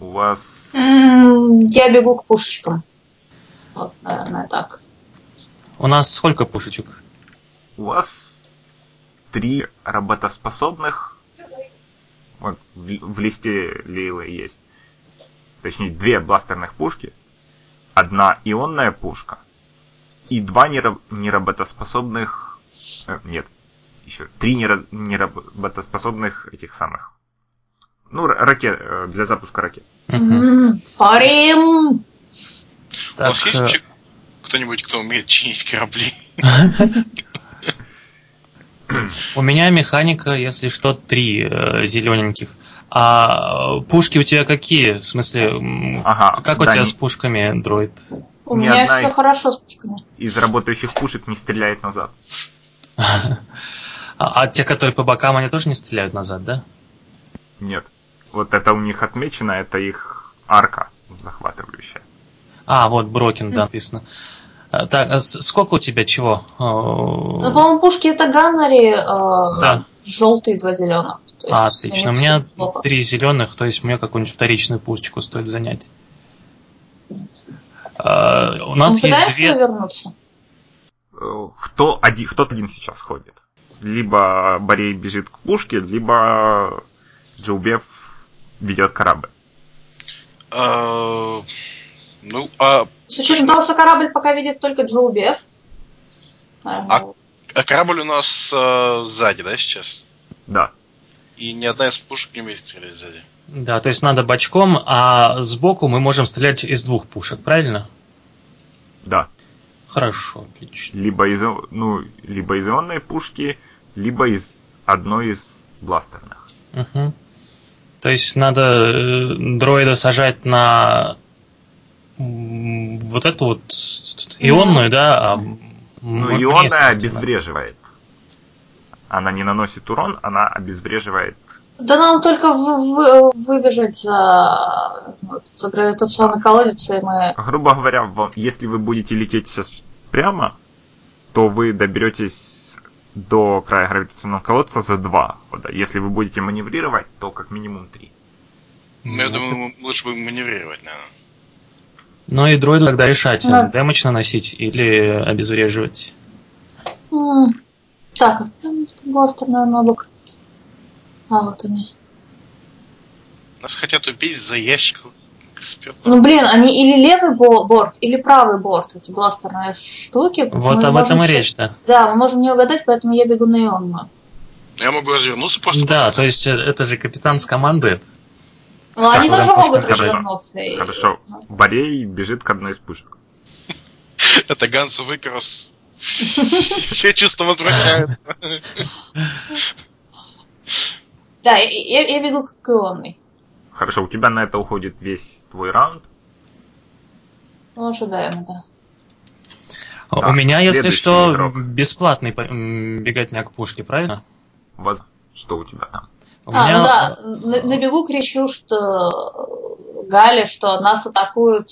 у вас Я бегу к пушечкам. Вот, наверное, так. У нас сколько пушечек? У вас три работоспособных. Вот в, в листе Лейлы есть. Точнее, две бластерных пушки. Одна ионная пушка. И два нера- неработоспособных... э, нет. Еще три нера- неработоспособных этих самых. Ну, ра- ракет, э, для запуска ракет. Фарим! У вас есть э, кто-нибудь, кто умеет чинить корабли? у меня механика, если что, три зелененьких. А э, пушки у тебя какие? В смысле, Ага, как у да, тебя не- с пушками, дроид? У Ни меня все из- хорошо с пушками. Из работающих пушек не стреляет назад. А, а те, которые по бокам, они тоже не стреляют назад, да? Нет. Вот это у них отмечено, это их арка захватывающая. А, вот Брокин, да, написано. А, Так, а сколько у тебя чего? Ну, Э, по-моему, пушки это Ганнари, Да. желтые, два зеленых. А, отлично. У меня плохо. три зеленых, то есть мне какую-нибудь вторичную пушечку стоит занять. А, У нас Мы есть две. вернуться? Э, Кто один, кто-то один сейчас ходит. Либо Борей бежит к пушке, либо Джилбев ведет корабль. А, Ну, а С учетом того, что корабль пока видит только Джоубев, Нормально. А корабль у нас э, сзади, да, сейчас? Да. И ни одна из пушек не умеет стрелять сзади. Да, то есть надо бочком, а сбоку мы можем стрелять из двух пушек, правильно? Да. Хорошо, отлично. Либо из, ну, либо из ионной пушки, либо из одной из бластерных. Мгм. То есть надо э, дроида сажать на вот эту вот ионную, да? А Ну, ионная обезвреживает. Она не наносит урон, она обезвреживает. Да нам только вы- вы- выбежать за, вот, за гравитационный колодец, и мы... Грубо говоря, вам- если вы будете лететь сейчас прямо, то вы доберетесь до края гравитационного колодца за два хода. Если вы будете маневрировать, то как минимум три. Ну, я Ну, думаю, лучше бы маневрировать, наверное. Ну и дроиду тогда решать, Ну. дэмэдж наносить или обезвреживать. Так, а прям с бластер, наверное, бок. А, вот они. Нас хотят убить за ящик. Ну, блин, они или левый бо- борт, или правый борт, эти бластерные штуки. Вот Мы об этом и щас- речь-то. Да, мы можем не угадать, поэтому я бегу на ионную. Я могу развернуться просто. Да, то есть э, это же капитан скомандует. Ну, они тоже могут развернуться. и- Хорошо. Борей бежит к одной из пушек. Это Гансу Выкрос. Все чувства возвращаются. Да, я, бегу к ионной. Хорошо, у тебя на это уходит весь твой раунд. Ну, ожидаемо, да. Так, У меня, если что, игрок. бесплатный беготня к пушке, правильно? Воз- Что у тебя там? У а, меня- ну да, на, на бегу кричу, что Галя, что нас атакуют,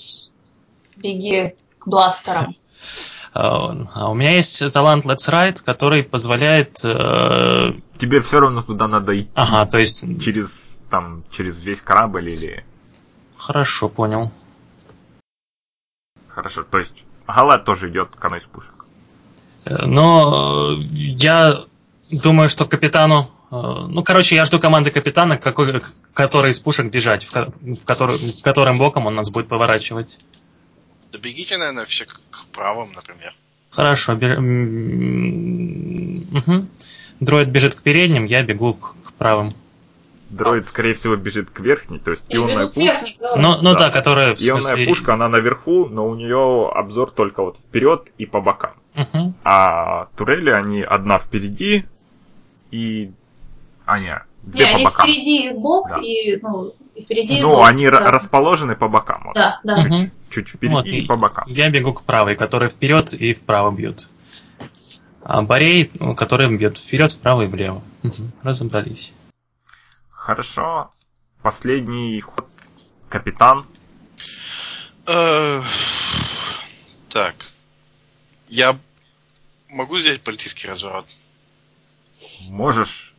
беги к бластерам. а, а у меня есть талант Let's Ride, который позволяет... э, Тебе все равно туда надо идти Ага, то есть... через там через весь корабль или. Хорошо, понял. Хорошо, то есть Гала тоже идет к одной из пушек. Э, Но э, я думаю, что капитану... э, Ну, короче, я жду команды капитана, какой, к которой из пушек бежать, в, в который, в которым боком он нас будет поворачивать. Да бегите, наверное, все к правым, например. Хорошо, беж... мгм. Дроид бежит к передним, я бегу к, к правым. Дроид, скорее всего, бежит к верхней, то есть Я ионная бегу к пушка. Ну, ну Да. да, которая в Ионная смысле... пушка, она наверху, но у нее обзор только вот вперед и по бокам. Мгм. А турели, они одна впереди и... А, не, две Не, по они бокам. впереди бок Да. и, ну, и впереди Ну, бок. они ра- Разные. расположены по бокам. Вот. Да, да. Мгм. Чуть впереди Вот, и по бокам. Я бегу к правой, которая вперед и вправо бьет. А Борей, ну, который бьет вперед, вправо и влево. Мгм. Разобрались. Хорошо. Последний ход. Капитан. Э, Так. Я могу сделать политический разворот, Можешь.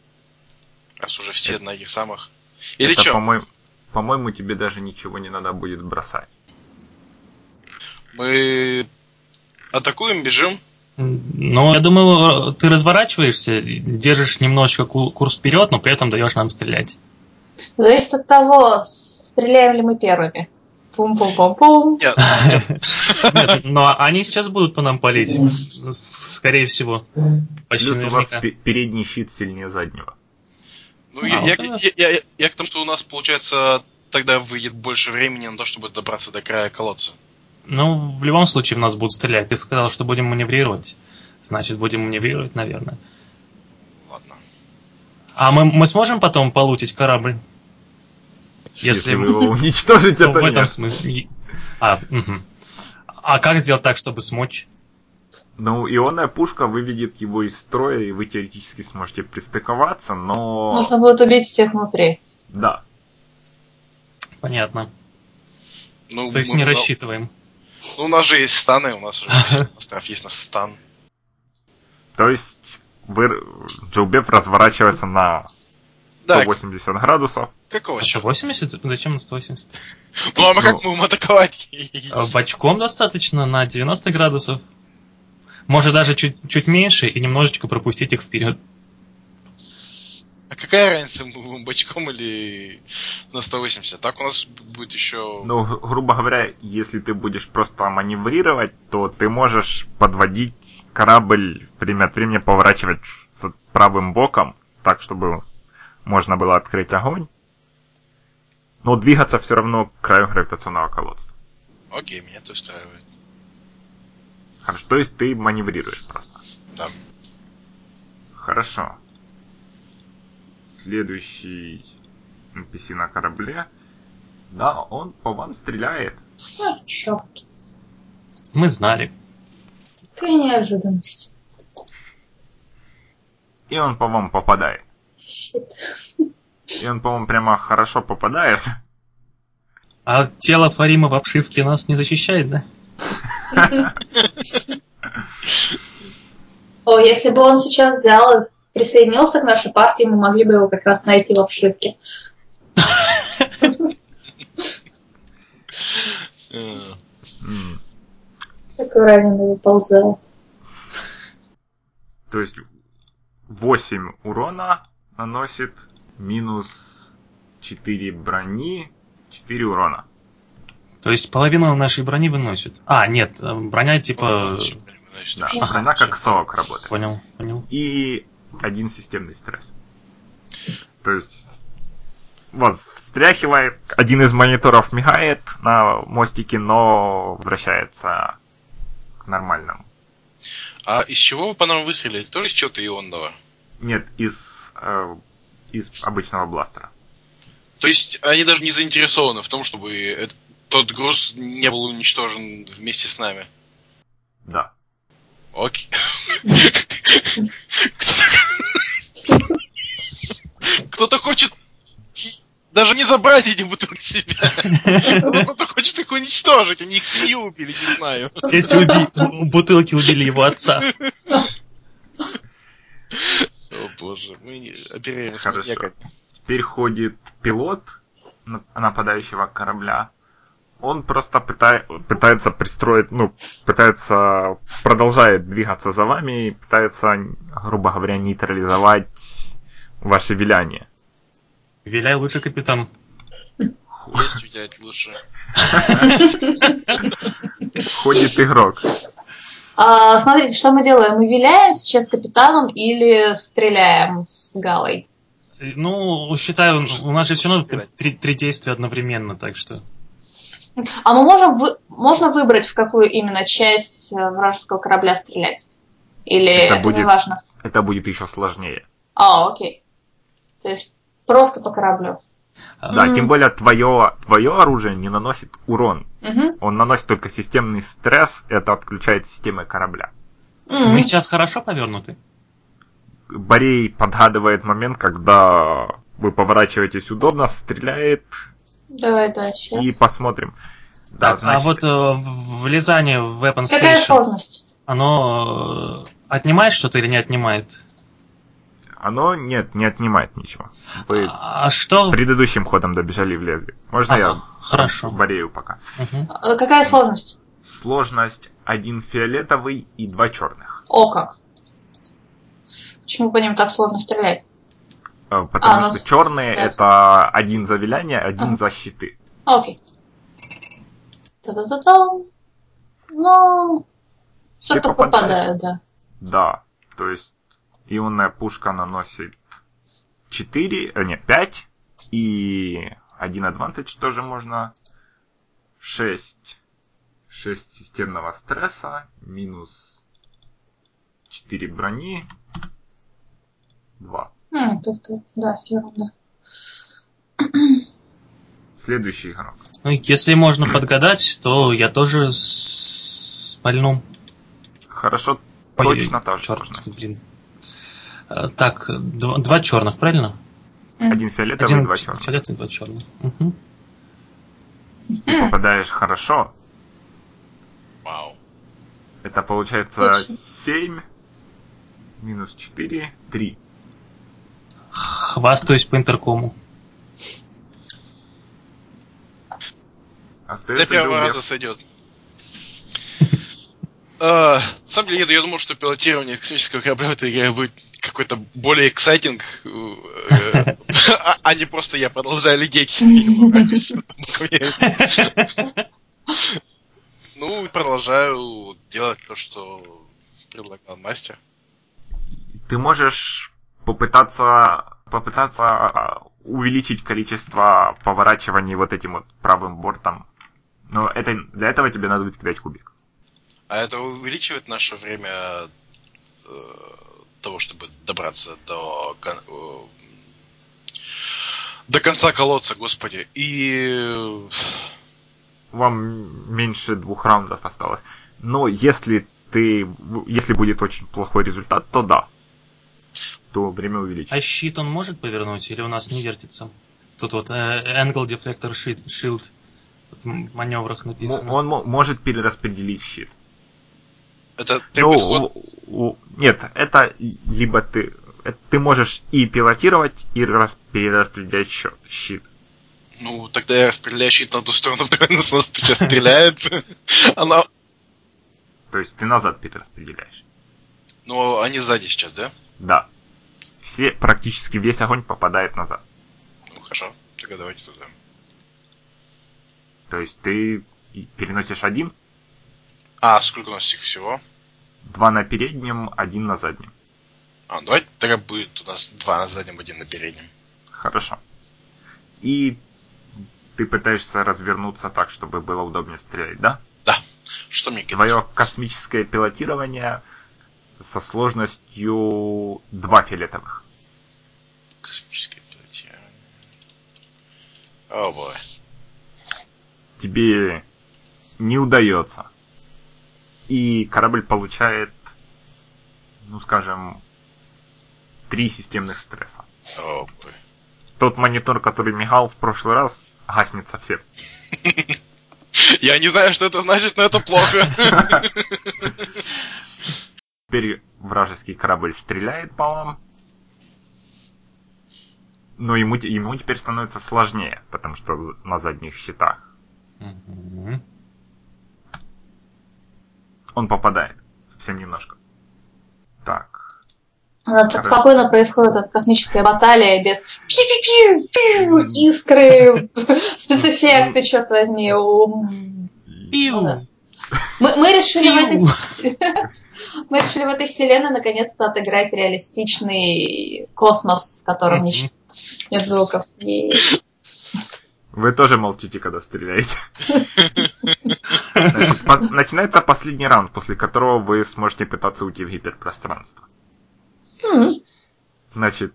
Раз уже все на этих самых. Или Это, что? по-моему, по-моему, тебе даже ничего не надо будет бросать. Мы атакуем, бежим. Ну, я думаю, ты разворачиваешься, держишь немножечко ку- курс вперед, но при этом даешь нам стрелять. Зависит от того, стреляем ли мы первыми. Пум-пум-пум-пум. Нет, Нет, но они сейчас будут по нам палить, скорее всего. Почти Плюс у вас передний щит сильнее заднего. Ну я, А, я, вот я- я- я к тому, что у нас получается тогда выйдет больше времени на то, чтобы добраться до края колодца. Ну, в любом случае в нас будут стрелять. Ты сказал, что будем маневрировать. Значит, будем маневрировать, наверное. Ладно. А мы, мы сможем потом полутить корабль? Если, Если вы его уничтожите, Ну, то в этом смысле. А, мгм. а как сделать так, чтобы смочь? Ну, ионная пушка выведет его из строя, и вы теоретически сможете пристыковаться, но... Нужно будет убить всех внутри. Да. Понятно. Ну, То есть мы- не ну, рассчитываем. Ну, у нас же есть станы, у нас уже остров есть на стан. То есть вы... Джоубеф разворачивается на Да. 180 градусов. Какого А черта? 180? Зачем на 180? Ну, а мы как будем атаковать? Бочком достаточно на 90 градусов. Может даже чуть, чуть меньше и немножечко пропустить их вперед. А какая разница, бочком или на 180? Так у нас будет еще... Ну, гру- грубо говоря, если ты будешь просто маневрировать, то ты можешь подводить корабль время от времени поворачивать с правым боком, так, чтобы можно было открыть огонь. Но двигаться все равно к краю гравитационного колодца. Окей, меня это устраивает. Хорошо, то есть ты маневрируешь просто. Да. Хорошо. Следующий NPC на корабле. Да, он по вам стреляет. А, черт. Мы знали. Какая неожиданность. И он по вам попадает. Щит. И он, по-моему, прямо хорошо попадает. А тело Фарима в обшивке нас не защищает, да? О, если бы он сейчас взял и присоединился к нашей партии, мы могли бы его как раз найти в обшивке. Такой раненый выползает. То есть 8 урона наносит минус 4 брони, 4 урона. То есть половину нашей брони выносит. А, нет, э, броня типа... Да, вообще. броня как совок работает. Понял, понял. И один системный стресс. То есть вас встряхивает, один из мониторов мигает на мостике, но вращается к нормальному. А из чего вы по нам выстрелили? Тоже из чего-то ионного? Нет, из, э, из обычного бластера. То есть они даже не заинтересованы в том, чтобы этот- тот груз не был уничтожен вместе с нами. Да. Окей. Кто-то хочет даже не забрать эти бутылки себе. Кто-то хочет их уничтожить, они их семью убили, не знаю. Эти уби- бутылки убили его отца. О боже, мы не- оперируем Хорошо. Теперь ходит пилот на- нападающего корабля. Он просто пыта- пытается пристроить, ну, пытается, продолжает двигаться за вами и пытается, грубо говоря, нейтрализовать ваше виляние. Виляй лучше капитан. Есть тебя лучше. Ходит игрок. А, смотрите, что мы делаем? Мы виляем сейчас с капитаном или стреляем с Галой? Ну, считаю, у нас же все равно три, три действия одновременно, так что... А мы можем вы- можно выбрать, в какую именно часть э, вражеского корабля стрелять? Или Это это, будет- не важно? Это будет еще сложнее. А, окей. То есть просто по кораблю. Да, Мгм. тем более твое, твое оружие не наносит урон. Мгм. Он наносит только системный стресс, это отключает системы корабля. М. Мы сейчас хорошо повернуты. Борей подгадывает момент, когда вы поворачиваетесь удобно, стреляет, Давай дальше. и посмотрим. Да, Так, а значит, вот э, влезание в Weapon Какая Station, сложность? оно э, отнимает что-то или не отнимает? оно нет, не отнимает ничего. Вы А что? предыдущим ходом добежали и влезли. Можно я Ага, хорошо. Борею пока? А Какая сложность? Сложность один фиолетовый и два черных. О, как. Почему по ним так сложно стрелять? Э, Потому А, что черные да. это один за виляние, один Ага. за щиты. Окей. Та-да-да-да. Ну, что-то попадаю, да. Да, то есть ионная пушка наносит 4, э, нет, 5, и один адвантаж тоже можно 6. 6 системного стресса, минус 4 брони, 2. М, то есть, да, ерунда. Следующий игрок. Ну, если можно подгадать, то я тоже с пальну. Хорошо, точно та же сложность. блин. Э, Так, два, два черных, правильно? Один фиолетовый, Один два черных. фиолетовый, два черных. Мгм. Ты попадаешь хорошо, Вау. это получается Точно. 7, минус 4, 3. Хвастаюсь по интеркому. До Остается первого Джилбер. раза сойдет. А, На самом деле, я думал, что пилотирование космического корабля в этой игре будет какой-то более эксайтинг, а- не просто я продолжаю лететь. Ну, и продолжаю делать то, что предлагал мастер. Ты можешь попытаться попытаться а, увеличить количество поворачиваний вот этим вот правым бортом. Но это, для этого тебе надо будет кидать кубик. А это увеличивает наше время э, того, чтобы добраться до, э, до конца колодца, господи. И Вам меньше двух раундов осталось. Но если ты, если будет очень плохой результат, то да. То время А увеличится. щит он может повернуть или у нас не вертится? Тут вот э, Angle Deflector Shield, в маневрах М- написано. Он мо- может перераспределить щит. это требует Ну, у- у- нет, это либо ты, это ты можешь и пилотировать, и рас- перераспределять щит. Ну, тогда я распределяю щит на ту сторону, в которую нас сейчас стреляет. Она... То есть ты назад перераспределяешь. Ну, они сзади сейчас, да? Да. Все, практически весь огонь попадает назад. Ну, хорошо. Тогда давайте туда. То есть ты переносишь один, А, сколько у нас их всего? два на переднем, один на заднем. А, давайте тогда будет у нас два на заднем, один на переднем. Хорошо. И ты пытаешься развернуться так, чтобы было удобнее стрелять, да? Что мне кидать? Твое космическое пилотирование со сложностью 2 фиолетовых. Космическое пилотирование. О, бой. Тебе не удается. И корабль получает, ну скажем, три системных стресса. О, бой. Тот монитор, который мигал в прошлый раз, гаснет совсем. Я не знаю, что это значит, но это плохо. Теперь вражеский корабль стреляет по вам. Но ему, ему теперь становится сложнее, потому что на задних щитах. Мгм. Он попадает. Совсем немножко. Так. У нас так спокойно происходит эта космическая баталия без искры, спецэффекты, черт возьми. Пиу! Мы, мы решили в этой мы решили в этой вселенной наконец-то отыграть реалистичный космос, в котором Мгм. ни- нет звуков. И Вы тоже молчите, когда стреляете. Значит, по- начинается последний раунд, после которого вы сможете пытаться уйти в гиперпространство. Значит,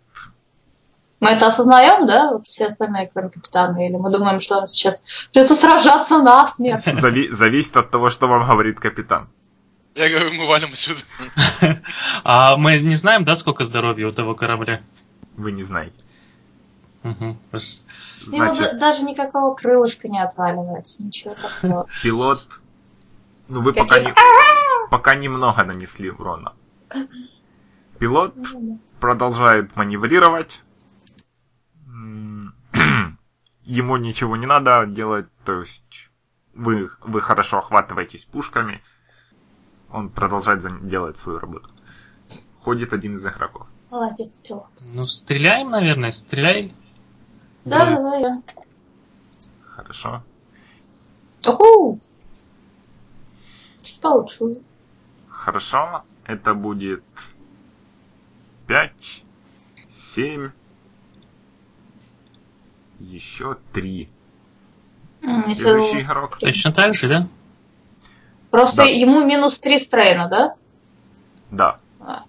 мы это осознаем, да, вот все остальные, кроме капитана, или мы думаем, что нам сейчас придется сражаться насмерть. зави- зависит от того, что вам говорит капитан. Я говорю, мы валим отсюда. А мы не знаем, да, сколько здоровья у того корабля? Вы не знаете. Просто- С него Значит- даже никакого крылышка не отваливается, ничего такого. Пилот... Ну, вы пока, не, пока немного нанесли урона. Пилот продолжает маневрировать. Ему ничего не надо делать, то есть вы, вы хорошо охватываетесь пушками. Он продолжает делать свою работу. Ходит один из игроков. Молодец, пилот. Ну, стреляем, наверное, стреляй. Да, Да. давай. Хорошо. Уху! Чуть получше. Хорошо. Это будет 5, 7, еще 3. М, если Следующий вы- игрок. Точно так же, да? Просто Да. ему минус 3 стрейна, да? Да. А.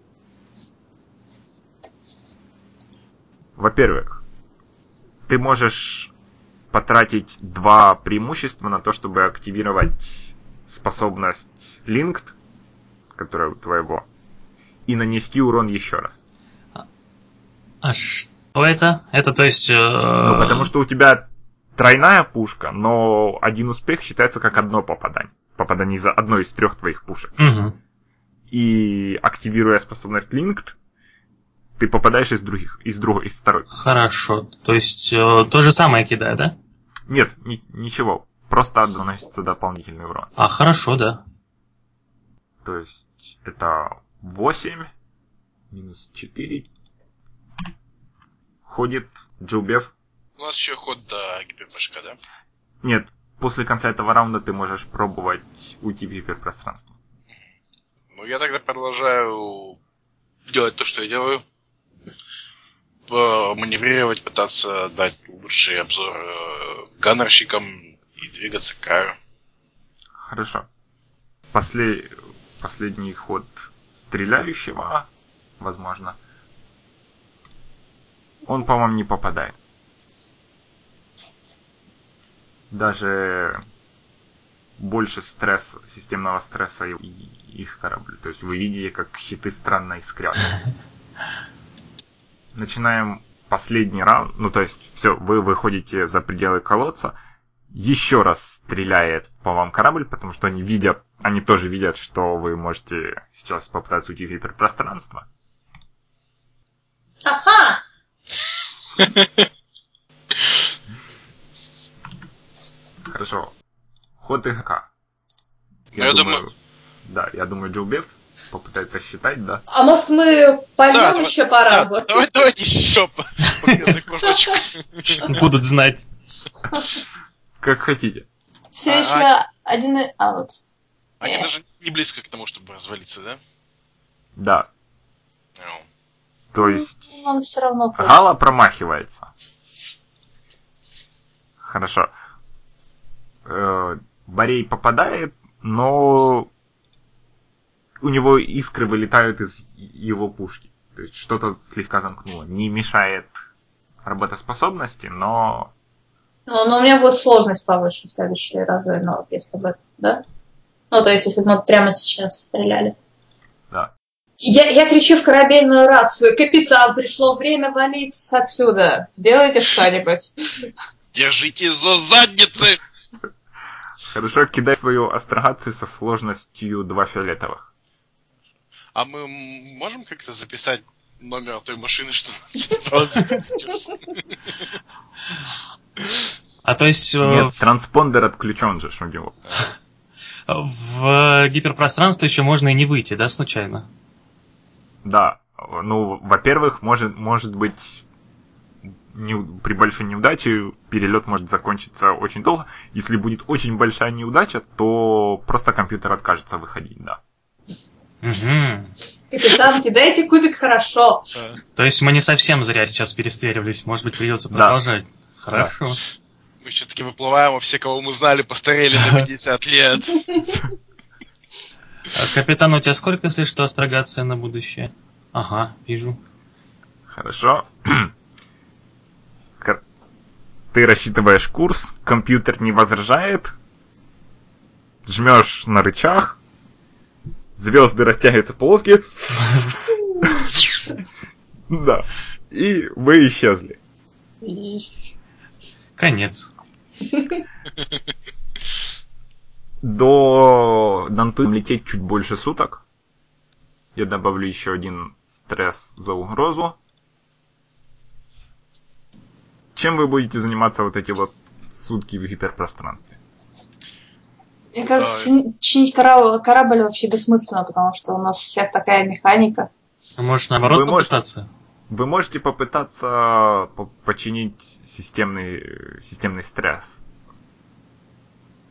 Во-первых, ты можешь потратить два преимущества на то, чтобы активировать способность Linked, которая у твоего, и нанести урон еще раз. А что это? Это то есть... э, Ну, потому что у тебя тройная пушка, но один успех считается как одно попадание. Попадание из одной из трех твоих пушек. Мгм. И активируя способность Linked, ты попадаешь из других, из другой, из второй. Хорошо. То есть э, то же самое кидаю, да? Нет, ни- ничего. Просто наносится дополнительный урон. А, хорошо, да. То есть это 8 минус 4. Ходит Джубев. У нас еще ход до гипербашка, да? Нет, после конца этого раунда ты можешь пробовать уйти в гиперпространство. Ну, я тогда продолжаю делать то, что я делаю. Маневрировать, пытаться дать лучший обзор э, ганнерщикам и двигаться к краю. Хорошо. После... Последний ход стреляющего, возможно. Он, по-моему, не попадает. Даже больше стресса, системного стресса и и их корабль. То есть вы видите, как щиты странно искрят. Начинаем последний раунд. Ну, то есть, все, вы выходите за пределы колодца. Еще раз стреляет по вам корабль, потому что они видят, они тоже видят, что вы можете сейчас попытаться уйти в гиперпространство. Ага! Хорошо. Ход игрока. Ну, я думаю- Да, я думаю, Джилбеф попытается рассчитать, да? А может мы пойдем Да, давай- еще по разу? Да, давай, давайте еще по. Будут знать. Как хотите. Все А- еще один... и- А вот. Они Э. даже не близко к тому, чтобы развалиться, да? Да. То есть Он все равно Гала промахивается. Хорошо. Э, Борей попадает, но у него искры вылетают из его пушки. То есть что-то слегка замкнуло. Не мешает работоспособности, но Ну, но у меня будет сложность повыше в следующие разы, но если бы, да? Ну, то есть, если бы мы прямо сейчас стреляли. да. Я, я кричу в корабельную рацию. Капитан, пришло время валить отсюда. Сделайте что-нибудь. Держите за задницы! Хорошо, кидай свою астрогацию со сложностью 2 фиолетовых. А мы можем как-то записать номер той машины, что А то есть э, Нет, транспондер отключен же у него. в гиперпространство еще можно и не выйти, да, случайно? Да. Ну, во-первых, может, может быть, не- при большой неудаче перелет может закончиться очень долго. Если будет очень большая неудача, то просто компьютер откажется выходить, да. Угу. Капитан, кидайте кубик хорошо. То есть мы не совсем зря сейчас перестреливались. Может быть, придется Да. продолжать. Хорошо. Мы все-таки выплываем, а все, кого мы знали, постарели на 50 лет. А, Капитан, у тебя сколько, если что, астрогация на будущее? Ага, вижу. Хорошо. Ты рассчитываешь курс, компьютер не возражает, жмешь на рычаг, звезды растягиваются полоски. Да. И вы исчезли. Конец. До Данту лететь чуть больше суток. Я добавлю еще один стресс за угрозу. Чем вы будете заниматься вот эти вот сутки в гиперпространстве? Мне кажется, чини- чинить кора- корабль вообще бессмысленно, потому что у нас всех такая механика. А может, наоборот, Вы можете- попытаться? Вы можете попытаться по- починить системный, системный стресс.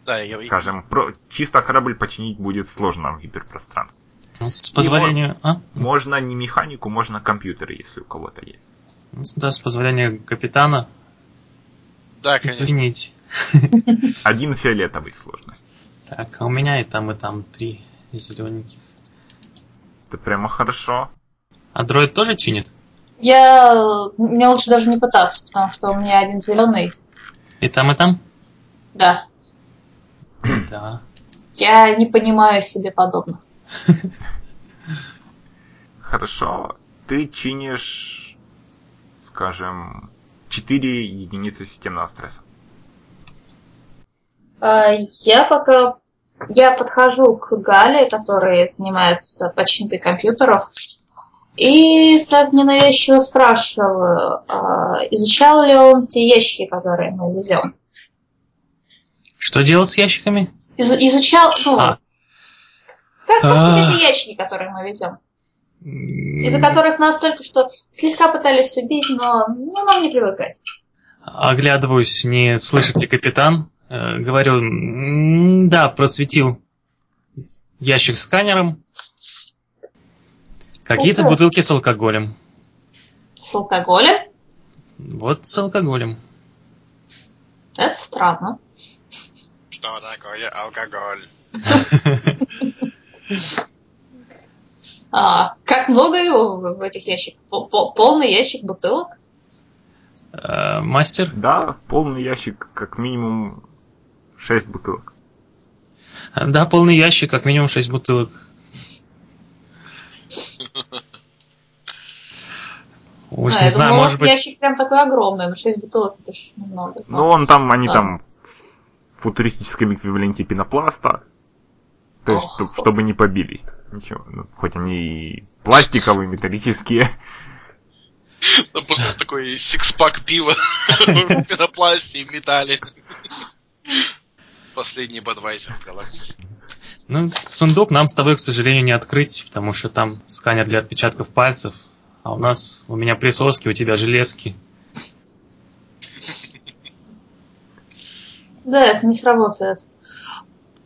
Да, я... Скажем, про- чисто корабль починить будет сложно в гиперпространстве. Ну, С позволения... А? Можно не механику, можно компьютеры, если у кого-то есть. Ну, Да, с позволения капитана. Да, конечно. Извините. Один фиолетовый сложность. Так, а у меня и там, и там три зелененьких. Это прямо хорошо. А дроид тоже чинит? Я... Мне лучше даже не пытаться, потому что у меня один зеленый. И там, и там? Да. Да. Я не понимаю себе подобных. Хорошо. Ты чинишь, скажем, 4 единицы системного стресса. А, Я пока... Я подхожу к Гале, которая занимается починкой компьютеров, и так ненавязчиво спрашиваю, а, изучал ли он те ящики, которые мы везем? Что делать с ящиками? Из- изучал, ну, А. как А. эти ящики, которые мы везем? Из-за которых нас только что слегка пытались убить, но ну, нам не привыкать. Оглядываюсь, не слышит ли капитан. Э, Говорю, «М, да, просветил ящик сканером. Какие-то Ух бутылки с алкоголем. С алкоголем? Вот с алкоголем. Это странно. Что такое алкоголь? А, как много его в, этих ящиках? По- по- полный ящик бутылок? Э, Мастер? Да, полный ящик, как минимум 6 бутылок. Да, полный ящик, как минимум 6 бутылок. Уж А, не я знаю, думала, может быть... ящик прям такой огромный, но 6 бутылок это ж немного. Ну, он там, они Да. там футуристическом эквиваленте пенопласта. То есть, чтоб- чтобы не побились. Ничего, ну, хоть они и пластиковые, металлические. Там просто такой сикспак пива в пенопласте и в металле. Последний Бадвайзер в галактике. Ну, сундук нам с тобой, к сожалению, не открыть, потому что там сканер для отпечатков пальцев, а у нас, у меня присоски, у тебя железки. Да, это не сработает.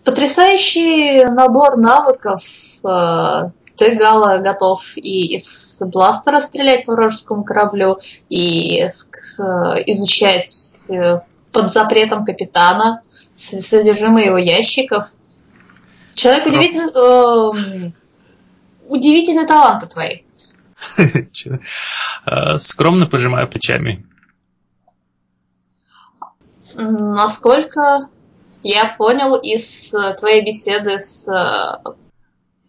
Потрясающий набор навыков. Э, Ты, Гала, готов и из бластера стрелять по вражескому кораблю, и э, изучать э, под запретом капитана содержимое его ящиков. Человек Скоро. удивительный... эм, Удивительные таланты твои. Э, Скромно пожимаю плечами. Насколько я понял из э, твоей беседы с э,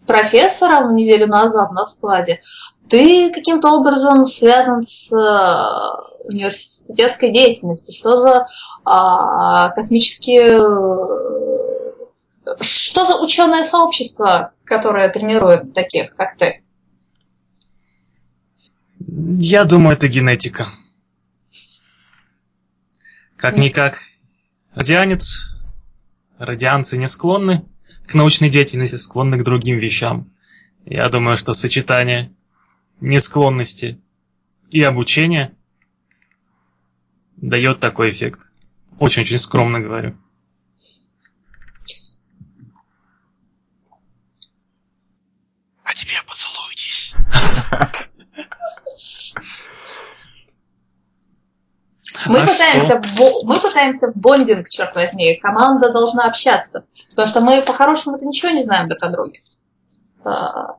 профессором неделю назад на складе, ты каким-то образом связан с э, университетской деятельностью. Что за а, космические... Что за ученое сообщество, которое тренирует таких, как ты? Я думаю, это генетика. Как-никак, радианец, радианцы не склонны к научной деятельности, склонны к другим вещам. Я думаю, что сочетание несклонности и обучения дает такой эффект. Очень-очень скромно говорю. А теперь поцелуйтесь. Мы, А пытаемся в бо- мы пытаемся бондинг, черт возьми. Команда должна общаться. Потому что мы по-хорошему-то ничего не знаем друг о друге. А,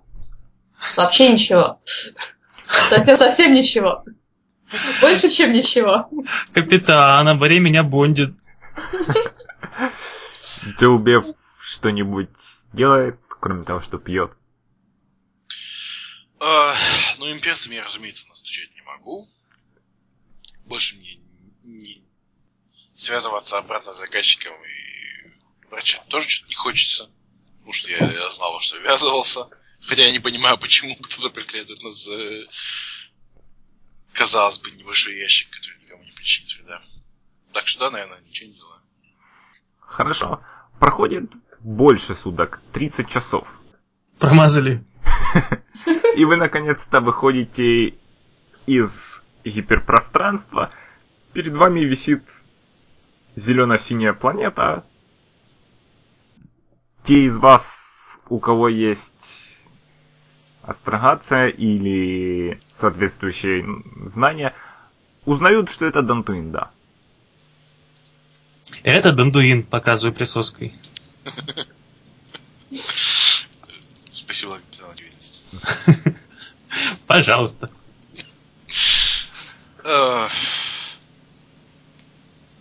Вообще ничего. Совсем-совсем ничего. Больше, чем ничего. Капитан, Абаре меня бондит. Джилбев что-нибудь делает, кроме того, что пьет. А, Ну, имперцами я, разумеется, настучать не могу. Больше мне не связываться обратно с заказчиком и врачам тоже что-то не хочется. Потому что я, я знал, что ввязывался. Хотя я не понимаю, почему кто-то преследует нас за, казалось бы, небольшой ящик, который никому не причинит вреда. Так что да, наверное, ничего не делаю. Хорошо. Проходит больше суток, 30 часов. Промазали. И вы наконец-то выходите из гиперпространства. Перед вами висит зелено-синяя планета. Те из вас, у кого есть астрогация или соответствующие знания, узнают, что это Дантуин, да. Это Дандуин, показываю присоской. Спасибо, капитан. Пожалуйста.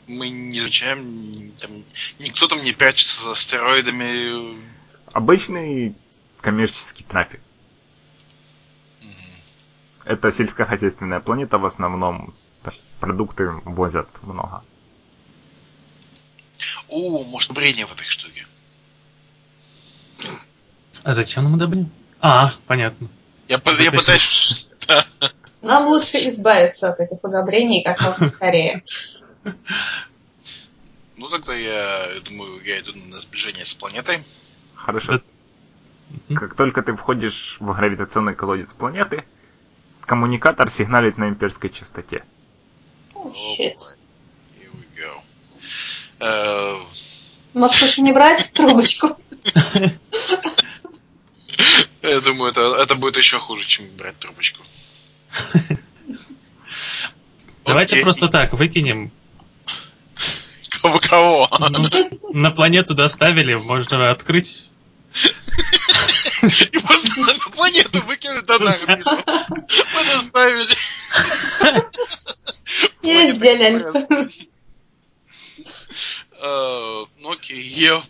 Мы не изучаем, там, никто там не прячется за астероидами. Обычный коммерческий трафик. Это сельскохозяйственная планета в основном. Продукты возят много. О, может, брение в этой штуке. А зачем нам удобрение? А, понятно. Я, по- я пытаюсь... Нам лучше избавиться от этих удобрений как можно скорее. Ну, тогда я думаю, я иду на сближение с планетой. Хорошо. Мгм. Как только ты входишь в гравитационный колодец планеты, коммуникатор сигналит на имперской частоте. О, Oh, boy. Here we go. Э, Может, лучше не брать трубочку? Я думаю, это, это будет еще хуже, чем брать трубочку. Давайте просто так выкинем. Кого кого? Ну, на планету доставили, можно открыть. И можно на планету выкинуть до орбиту. Мы доставили. Планета делен. Экспресс. Э, Ну окей, я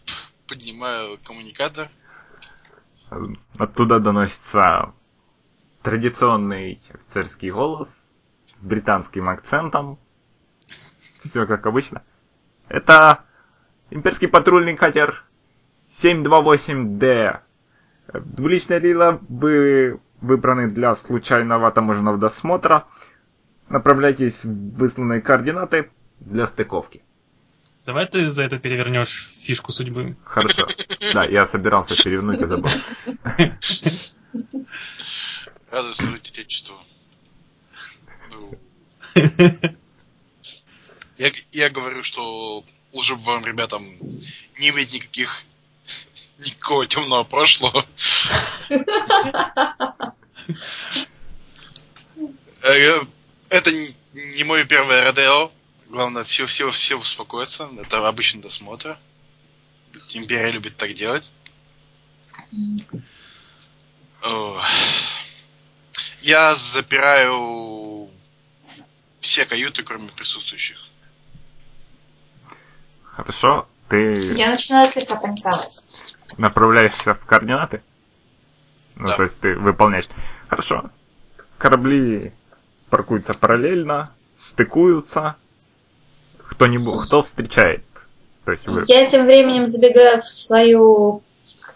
поднимаю коммуникатор. Оттуда доносится традиционный офицерский голос с британским акцентом. Все как обычно. Это имперский патрульный катер 728D. Двуличные лила вы выбраны для случайного таможенного досмотра. Направляйтесь в высланные координаты для стыковки. Давай ты за это перевернешь фишку судьбы. Хорошо. Да, я собирался перевернуть и забыл. Рада служить Отечеству. Я, я говорю, что лучше бы вам, ребятам, не иметь никаких никакого темного прошлого. Э, Это н- не мое первое Родео. Главное, все, все, все успокоятся. Это обычный досмотр. Империя любит так делать. Я запираю все каюты, кроме присутствующих. Хорошо. Ты Я начинаю слегка паниковать. направляешься в координаты? Ну, Да. то есть ты выполняешь. Хорошо. Корабли паркуются параллельно, стыкуются. Кто-нибудь, кто встречает? То есть вы... Я тем временем забегаю в свою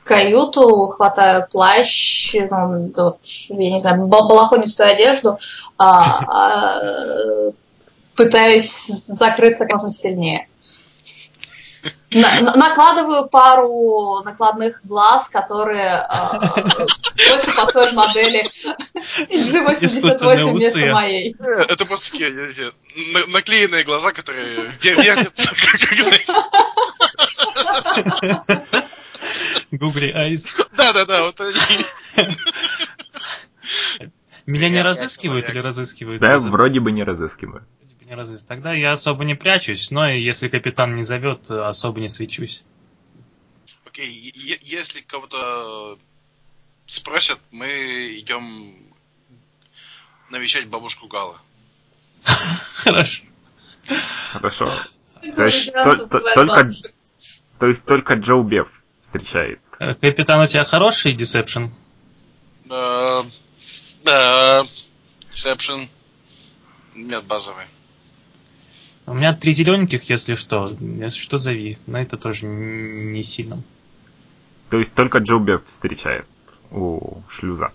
каюту, хватаю плащ, ну, вот, я не знаю, бал- балахонистую одежду, а, а, пытаюсь закрыться как можно сильнее. На- на- накладываю пару накладных глаз, которые очень подходят модели Искусственные G88 вместо моей. Э, Это просто такие наклеенные глаза, которые вер- вертятся. Гугли Айс. Да-да-да, вот они. Меня не разыскивают или разыскивают? Да, вроде бы не разыскиваю. Не разыскивают. Тогда я особо не прячусь, но если капитан не зовет, особо не свечусь. Окей, е- если кого-то спросят, мы идем навещать бабушку Гала. Хорошо. Хорошо. То есть, то- то- только, то есть только Джоу Беф встречает. Э, Капитан, у тебя хороший десепшн? Да, да, Deception. Нет, базовый. У меня три зелененьких, если что. Если что, зови. Но это тоже не сильно. То есть только Беф встречает у шлюза.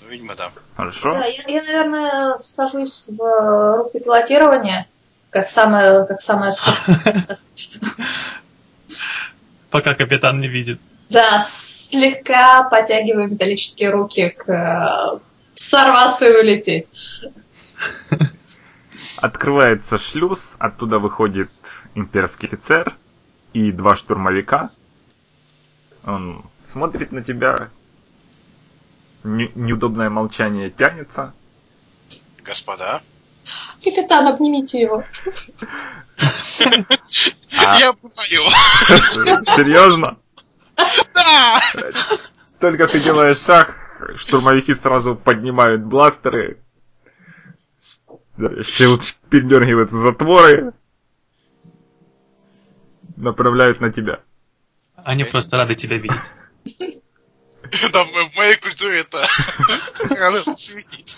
Ну, видимо, да. Хорошо? Да, я, я, наверное, сажусь в руки пилотирования, как самое, как самое. Пока капитан не видит. Да, слегка подтягиваю металлические руки к э, сорваться и улететь. Открывается шлюз, оттуда выходит имперский офицер и два штурмовика. Он смотрит на тебя. Не- неудобное молчание тянется. Господа. Капитан, обнимите его. А- Я понимаю. Серьезно? Да! Только ты делаешь шаг, штурмовики сразу поднимают бластеры. Да, Щелчок передергиваются затворы. Направляют на тебя. Они просто рады тебя видеть. Да, в моей культуре это рано посвятить.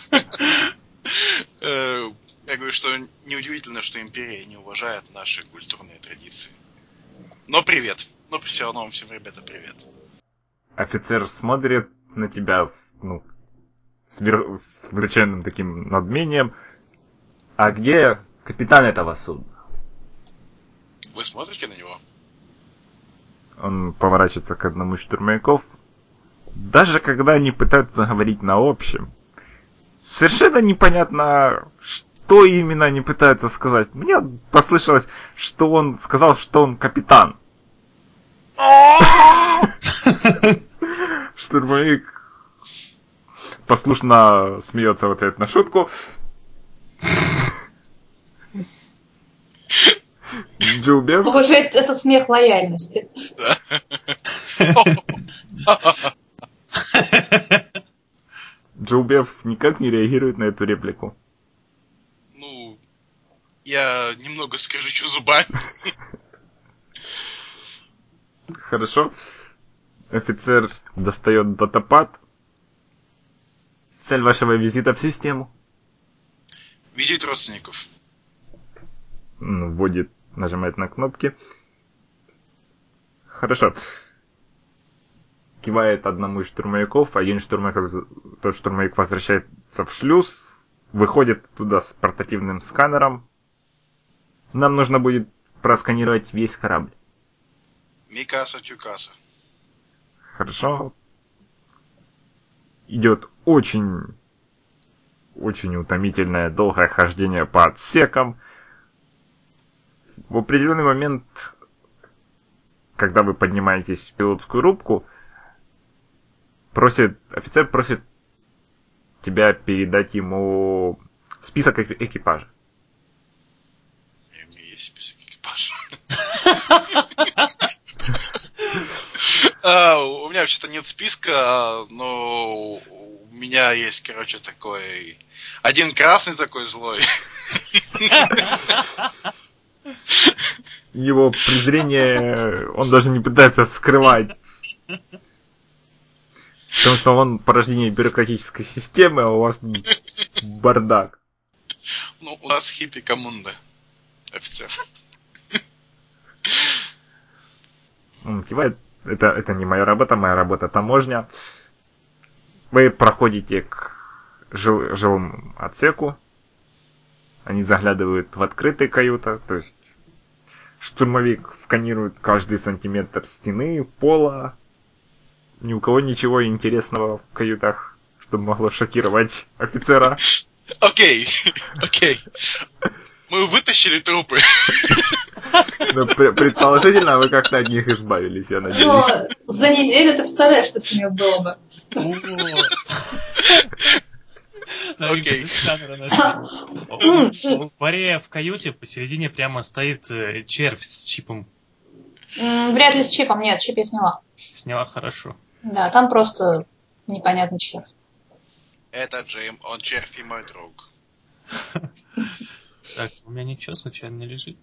Э, Я говорю, что неудивительно, что империя не уважает наши культурные традиции. Но привет. Но все равно вам всем, ребята, привет. Офицер смотрит на тебя с, ну, с, вер- с таким надмением. А где капитан этого судна? Вы смотрите на него? Он поворачивается к одному из штурмовиков. Даже когда они пытаются говорить на общем, совершенно непонятно, что именно они пытаются сказать. Мне послышалось, что он сказал, что он капитан. Штурмовик послушно смеется в ответ на шутку. Джубев. Похоже, это- этот смех лояльности. Джубев никак не реагирует на эту реплику. Ну, я немного скрежечу зубами. Хорошо. Офицер достает датапад. Цель вашего визита в систему. Визит родственников. Вводит, нажимает на кнопки. Хорошо. Кивает одному из штурмовиков, один штурмовик, тот штурмовик возвращается в шлюз, выходит туда с портативным сканером. Нам нужно будет просканировать весь корабль. Микаса Тюкаса. Хорошо. Идет очень, очень утомительное долгое хождение по отсекам. В определенный момент, когда вы поднимаетесь в пилотскую рубку, просит, офицер просит тебя передать ему список эки- экипажа. У меня есть список экипажа. А, У меня вообще-то нет списка, но у меня есть, короче, такой... Один красный такой злой. Его презрение он даже не пытается скрывать. Потому что он порождение бюрократической системы, а у вас бардак. Ну, у нас хиппи коммунда. Офицер. Он кивает. Это, это не моя работа, моя работа таможня. Вы проходите к жил- жилому отсеку. Они заглядывают в открытые каюта, то есть штурмовик сканирует каждый сантиметр стены, пола. Ни у кого ничего интересного в каютах, чтобы могло шокировать офицера. Окей, окей. Мы вытащили трупы. Пре- предположительно вы как-то от них избавились, я надеюсь. Но за неделю ты представляешь, что с ними было бы. Окей. У Борея в каюте посередине прямо стоит э, червь с чипом. Вряд ли с чипом, нет, чип я сняла. Сняла хорошо. Да, там просто непонятный черт. Это Джейм, он червь и мой друг. Так, у меня ничего случайно не лежит.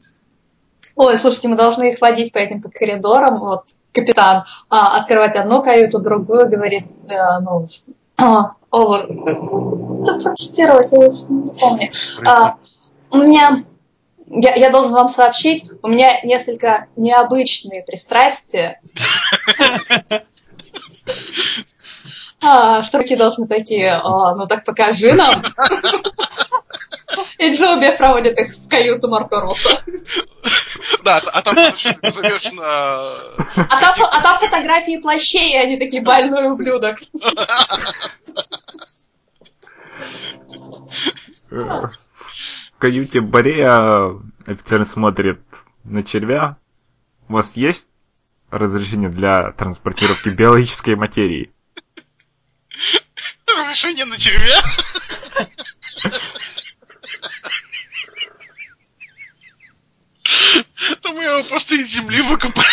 Ой, слушайте, мы должны их водить по этим по коридорам. Вот капитан а, открывать одну каюту, другую, говорит, э, ну, овер... Да, протестировать, я не помню. А, у меня... Я, я должен вам сообщить, у меня несколько необычные пристрастия. А, что руки должны такие, «А, ну так покажи нам. И Джоби проводит их в каюту Марко Руссо. Да, а там на... А фо- а там фотографии плащей, и они такие больной ублюдок. Каюте Борея офицер смотрит на червя. У вас есть разрешение для транспортировки биологической материи? Разрешение на червя? То мы его просто из земли выкопали.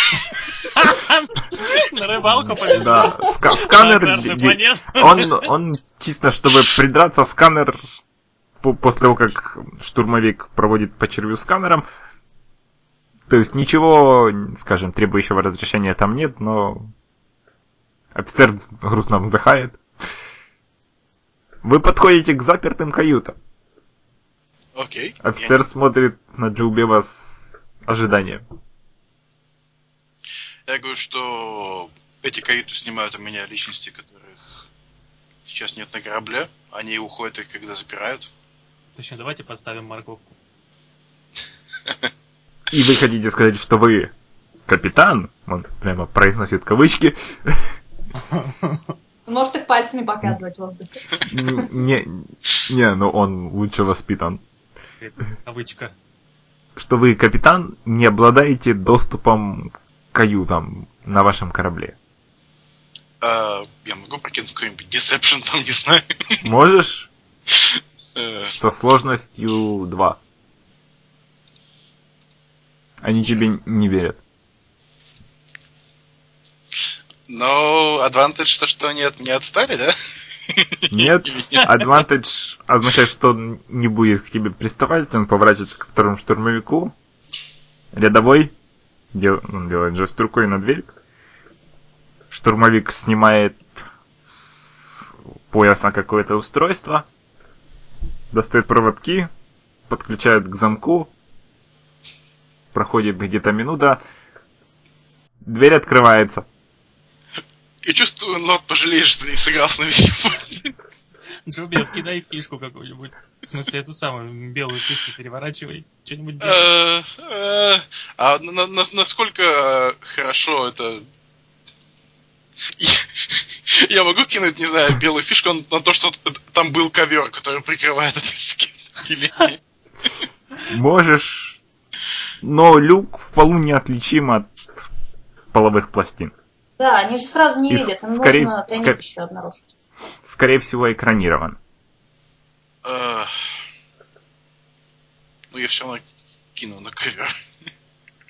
На рыбалку повезло. Да, ска- сканер... Он, он чисто, чтобы придраться, сканер по- после того, как штурмовик проводит по червю сканером, то есть ничего, скажем, требующего разрешения там нет, но офицер грустно вздыхает. Вы подходите к запертым каютам. Окей. Офицер смотрит на Джоубева с ожиданием. Я, говорю, что эти каюты снимают у меня личности, которых сейчас нет на корабле. Они уходят их, когда запирают. Точно, давайте подставим морковку. И вы хотите сказать, что вы капитан? Он прямо произносит кавычки. Может их пальцами показывать в воздухе. Не, не, но он лучше воспитан. Кавычка. Что вы, капитан, не обладаете доступом каютам на вашем корабле. А, я могу прокинуть какой-нибудь Deception там, не знаю. Можешь Э, со сложностью 2. Они тебе не верят. Но advantage то, что они от- не отстали, да? Нет, advantage означает, что он не будет к тебе приставать, он поворачивается к второму штурмовику. Рядовой дел- он делает жест рукой на дверь. Штурмовик снимает с пояса какое-то устройство, достает проводки, подключает к замку, проходит где-то минута, дверь открывается. Я чувствую, Нот пожалеешь, что не сыграл с нами Джоби, кидай фишку какую-нибудь. В смысле, эту самую белую фишку переворачивай. Что-нибудь делай. Э, э, А на- на- насколько э, хорошо это... Я- могу кинуть, не знаю, белую фишку на то, что там был ковер, который прикрывает это скин. Или нет? Можешь, но люк в полу неотличим от половых пластин. Да, они же сразу не видят, им скорее- нужно тайник скорее- еще обнаружить. Скорее всего, экранирован. Э, Ну, я все равно кину на ковер.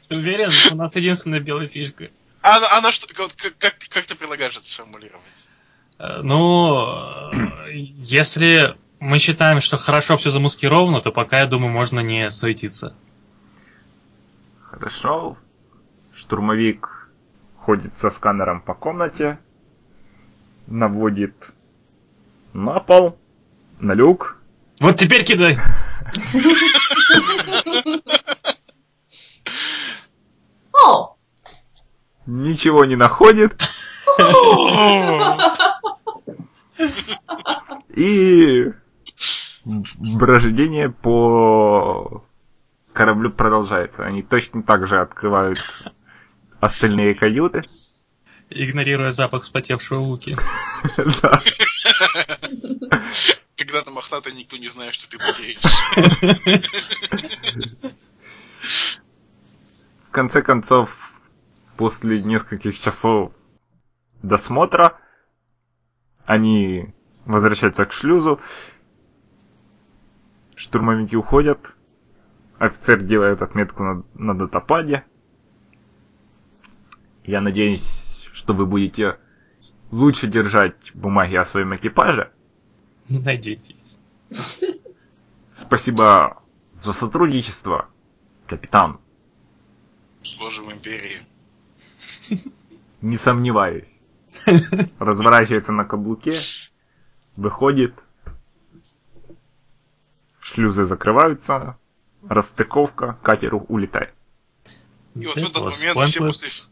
Ты уверен? У нас единственная белая фишка. А она, что, как, как, как ты предлагаешь это сформулировать? Э, Ну, э, если мы считаем, что хорошо все замаскировано, то пока, я думаю, можно не суетиться. Хорошо. Штурмовик ходит со сканером по комнате, наводит на пол, на люк. Вот теперь кидай! О! Ничего не находит. И брождение по кораблю продолжается. Они точно так же открывают остальные каюты. Игнорируя запах вспотевшего Луки. Да. Когда ты мохнатый, никто не знает, что ты болеешь. В конце концов, после нескольких часов досмотра, они возвращаются к шлюзу, штурмовики уходят, офицер делает отметку на, на датападе. Я надеюсь, что вы будете лучше держать бумаги о своем экипаже. Надейтесь. Спасибо за сотрудничество, капитан. Служим империи. Не сомневаюсь. Разворачивается на каблуке, выходит, шлюзы закрываются, расстыковка, катер улетает. И вот в этот момент все.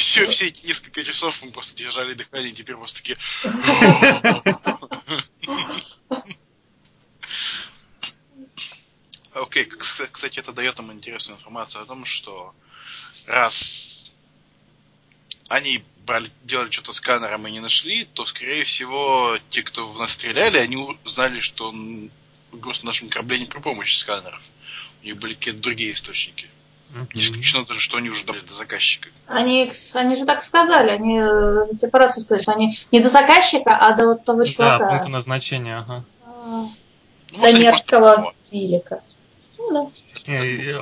Все, все эти несколько часов мы просто держали дыхание, теперь просто такие... Окей, кс- кстати, это дает нам интересную информацию о том, что раз они делали что-то сканером и не нашли, то, скорее всего, те, кто в нас стреляли, они узнали, что м, груз на нашем корабле не при помощи сканеров. У них были какие-то другие источники. Не Мгм. исключено даже, что они уже дали до заказчика. Они, они же так сказали, они э, в операции сказали, что они не до заказчика, а до вот того Да, чувака. пункта назначения, ага. а, Ну, они Донецкого. Твилика. Ну да. И,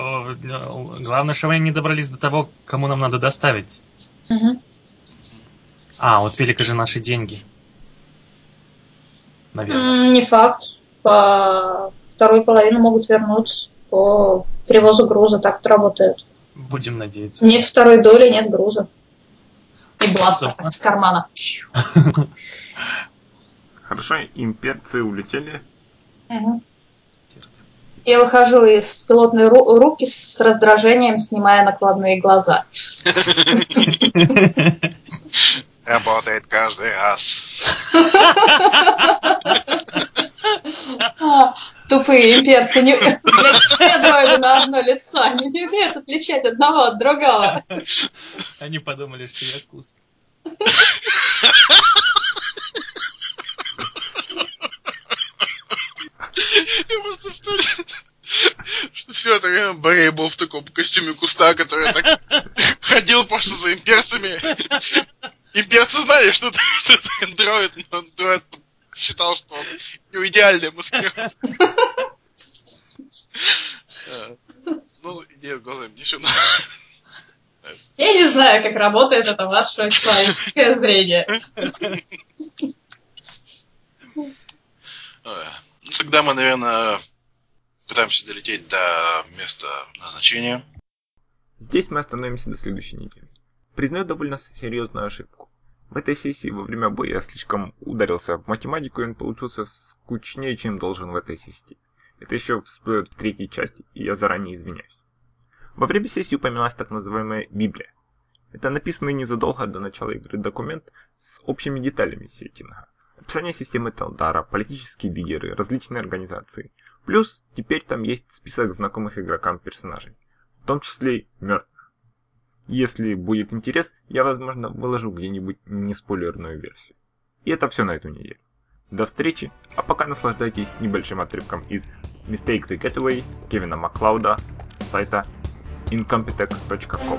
Главное, что мы не добрались до того, кому нам надо доставить. А, вот велика же наши деньги. Наверное. Не факт. По вторую половину могут вернуть по привозу груза. Так это работает. Будем надеяться. Нет второй доли, нет груза. И бластер из кармана. Хорошо, имперцы улетели. Мгм. Я выхожу из пилотной ру- руки с раздражением, снимая накладные глаза. Работает каждый раз. Тупые имперцы. Не... Блядь, все дроиды на одно лицо. Они не умеют отличать одного от другого. Они подумали, что я куст. Я просто представляю, что все это время Борей был в таком костюме куста, который так ходил просто за имперцами Имперцы знали, что ты андроид, но андроид считал, что он не идеальный. Э, Ну, нет, глазами ничего. Я не знаю, как работает это ваше человеческое зрение. Ну, тогда мы, наверное, пытаемся долететь до места назначения. Здесь мы остановимся до следующей недели. Признаю довольно серьезную ошибку. В этой сессии во время боя я слишком ударился в математику, и он получился скучнее, чем должен в этой сессии. Это еще всплывет в третьей части, и я заранее извиняюсь. Во время сессии упоминалась так называемая Библия. Это написанный незадолго до начала игры документ с общими деталями сеттинга. Описание системы Талдара, политические лидеры, различные организации. Плюс теперь там есть список знакомых игрокам персонажей, в том числе мертвых. Если будет интерес, я возможно выложу где-нибудь неспойлерную версию. И это все на эту неделю. До встречи, а пока наслаждайтесь небольшим отрывком из Mistake the Getaway Кевина Маклауда с сайта incompetech.com.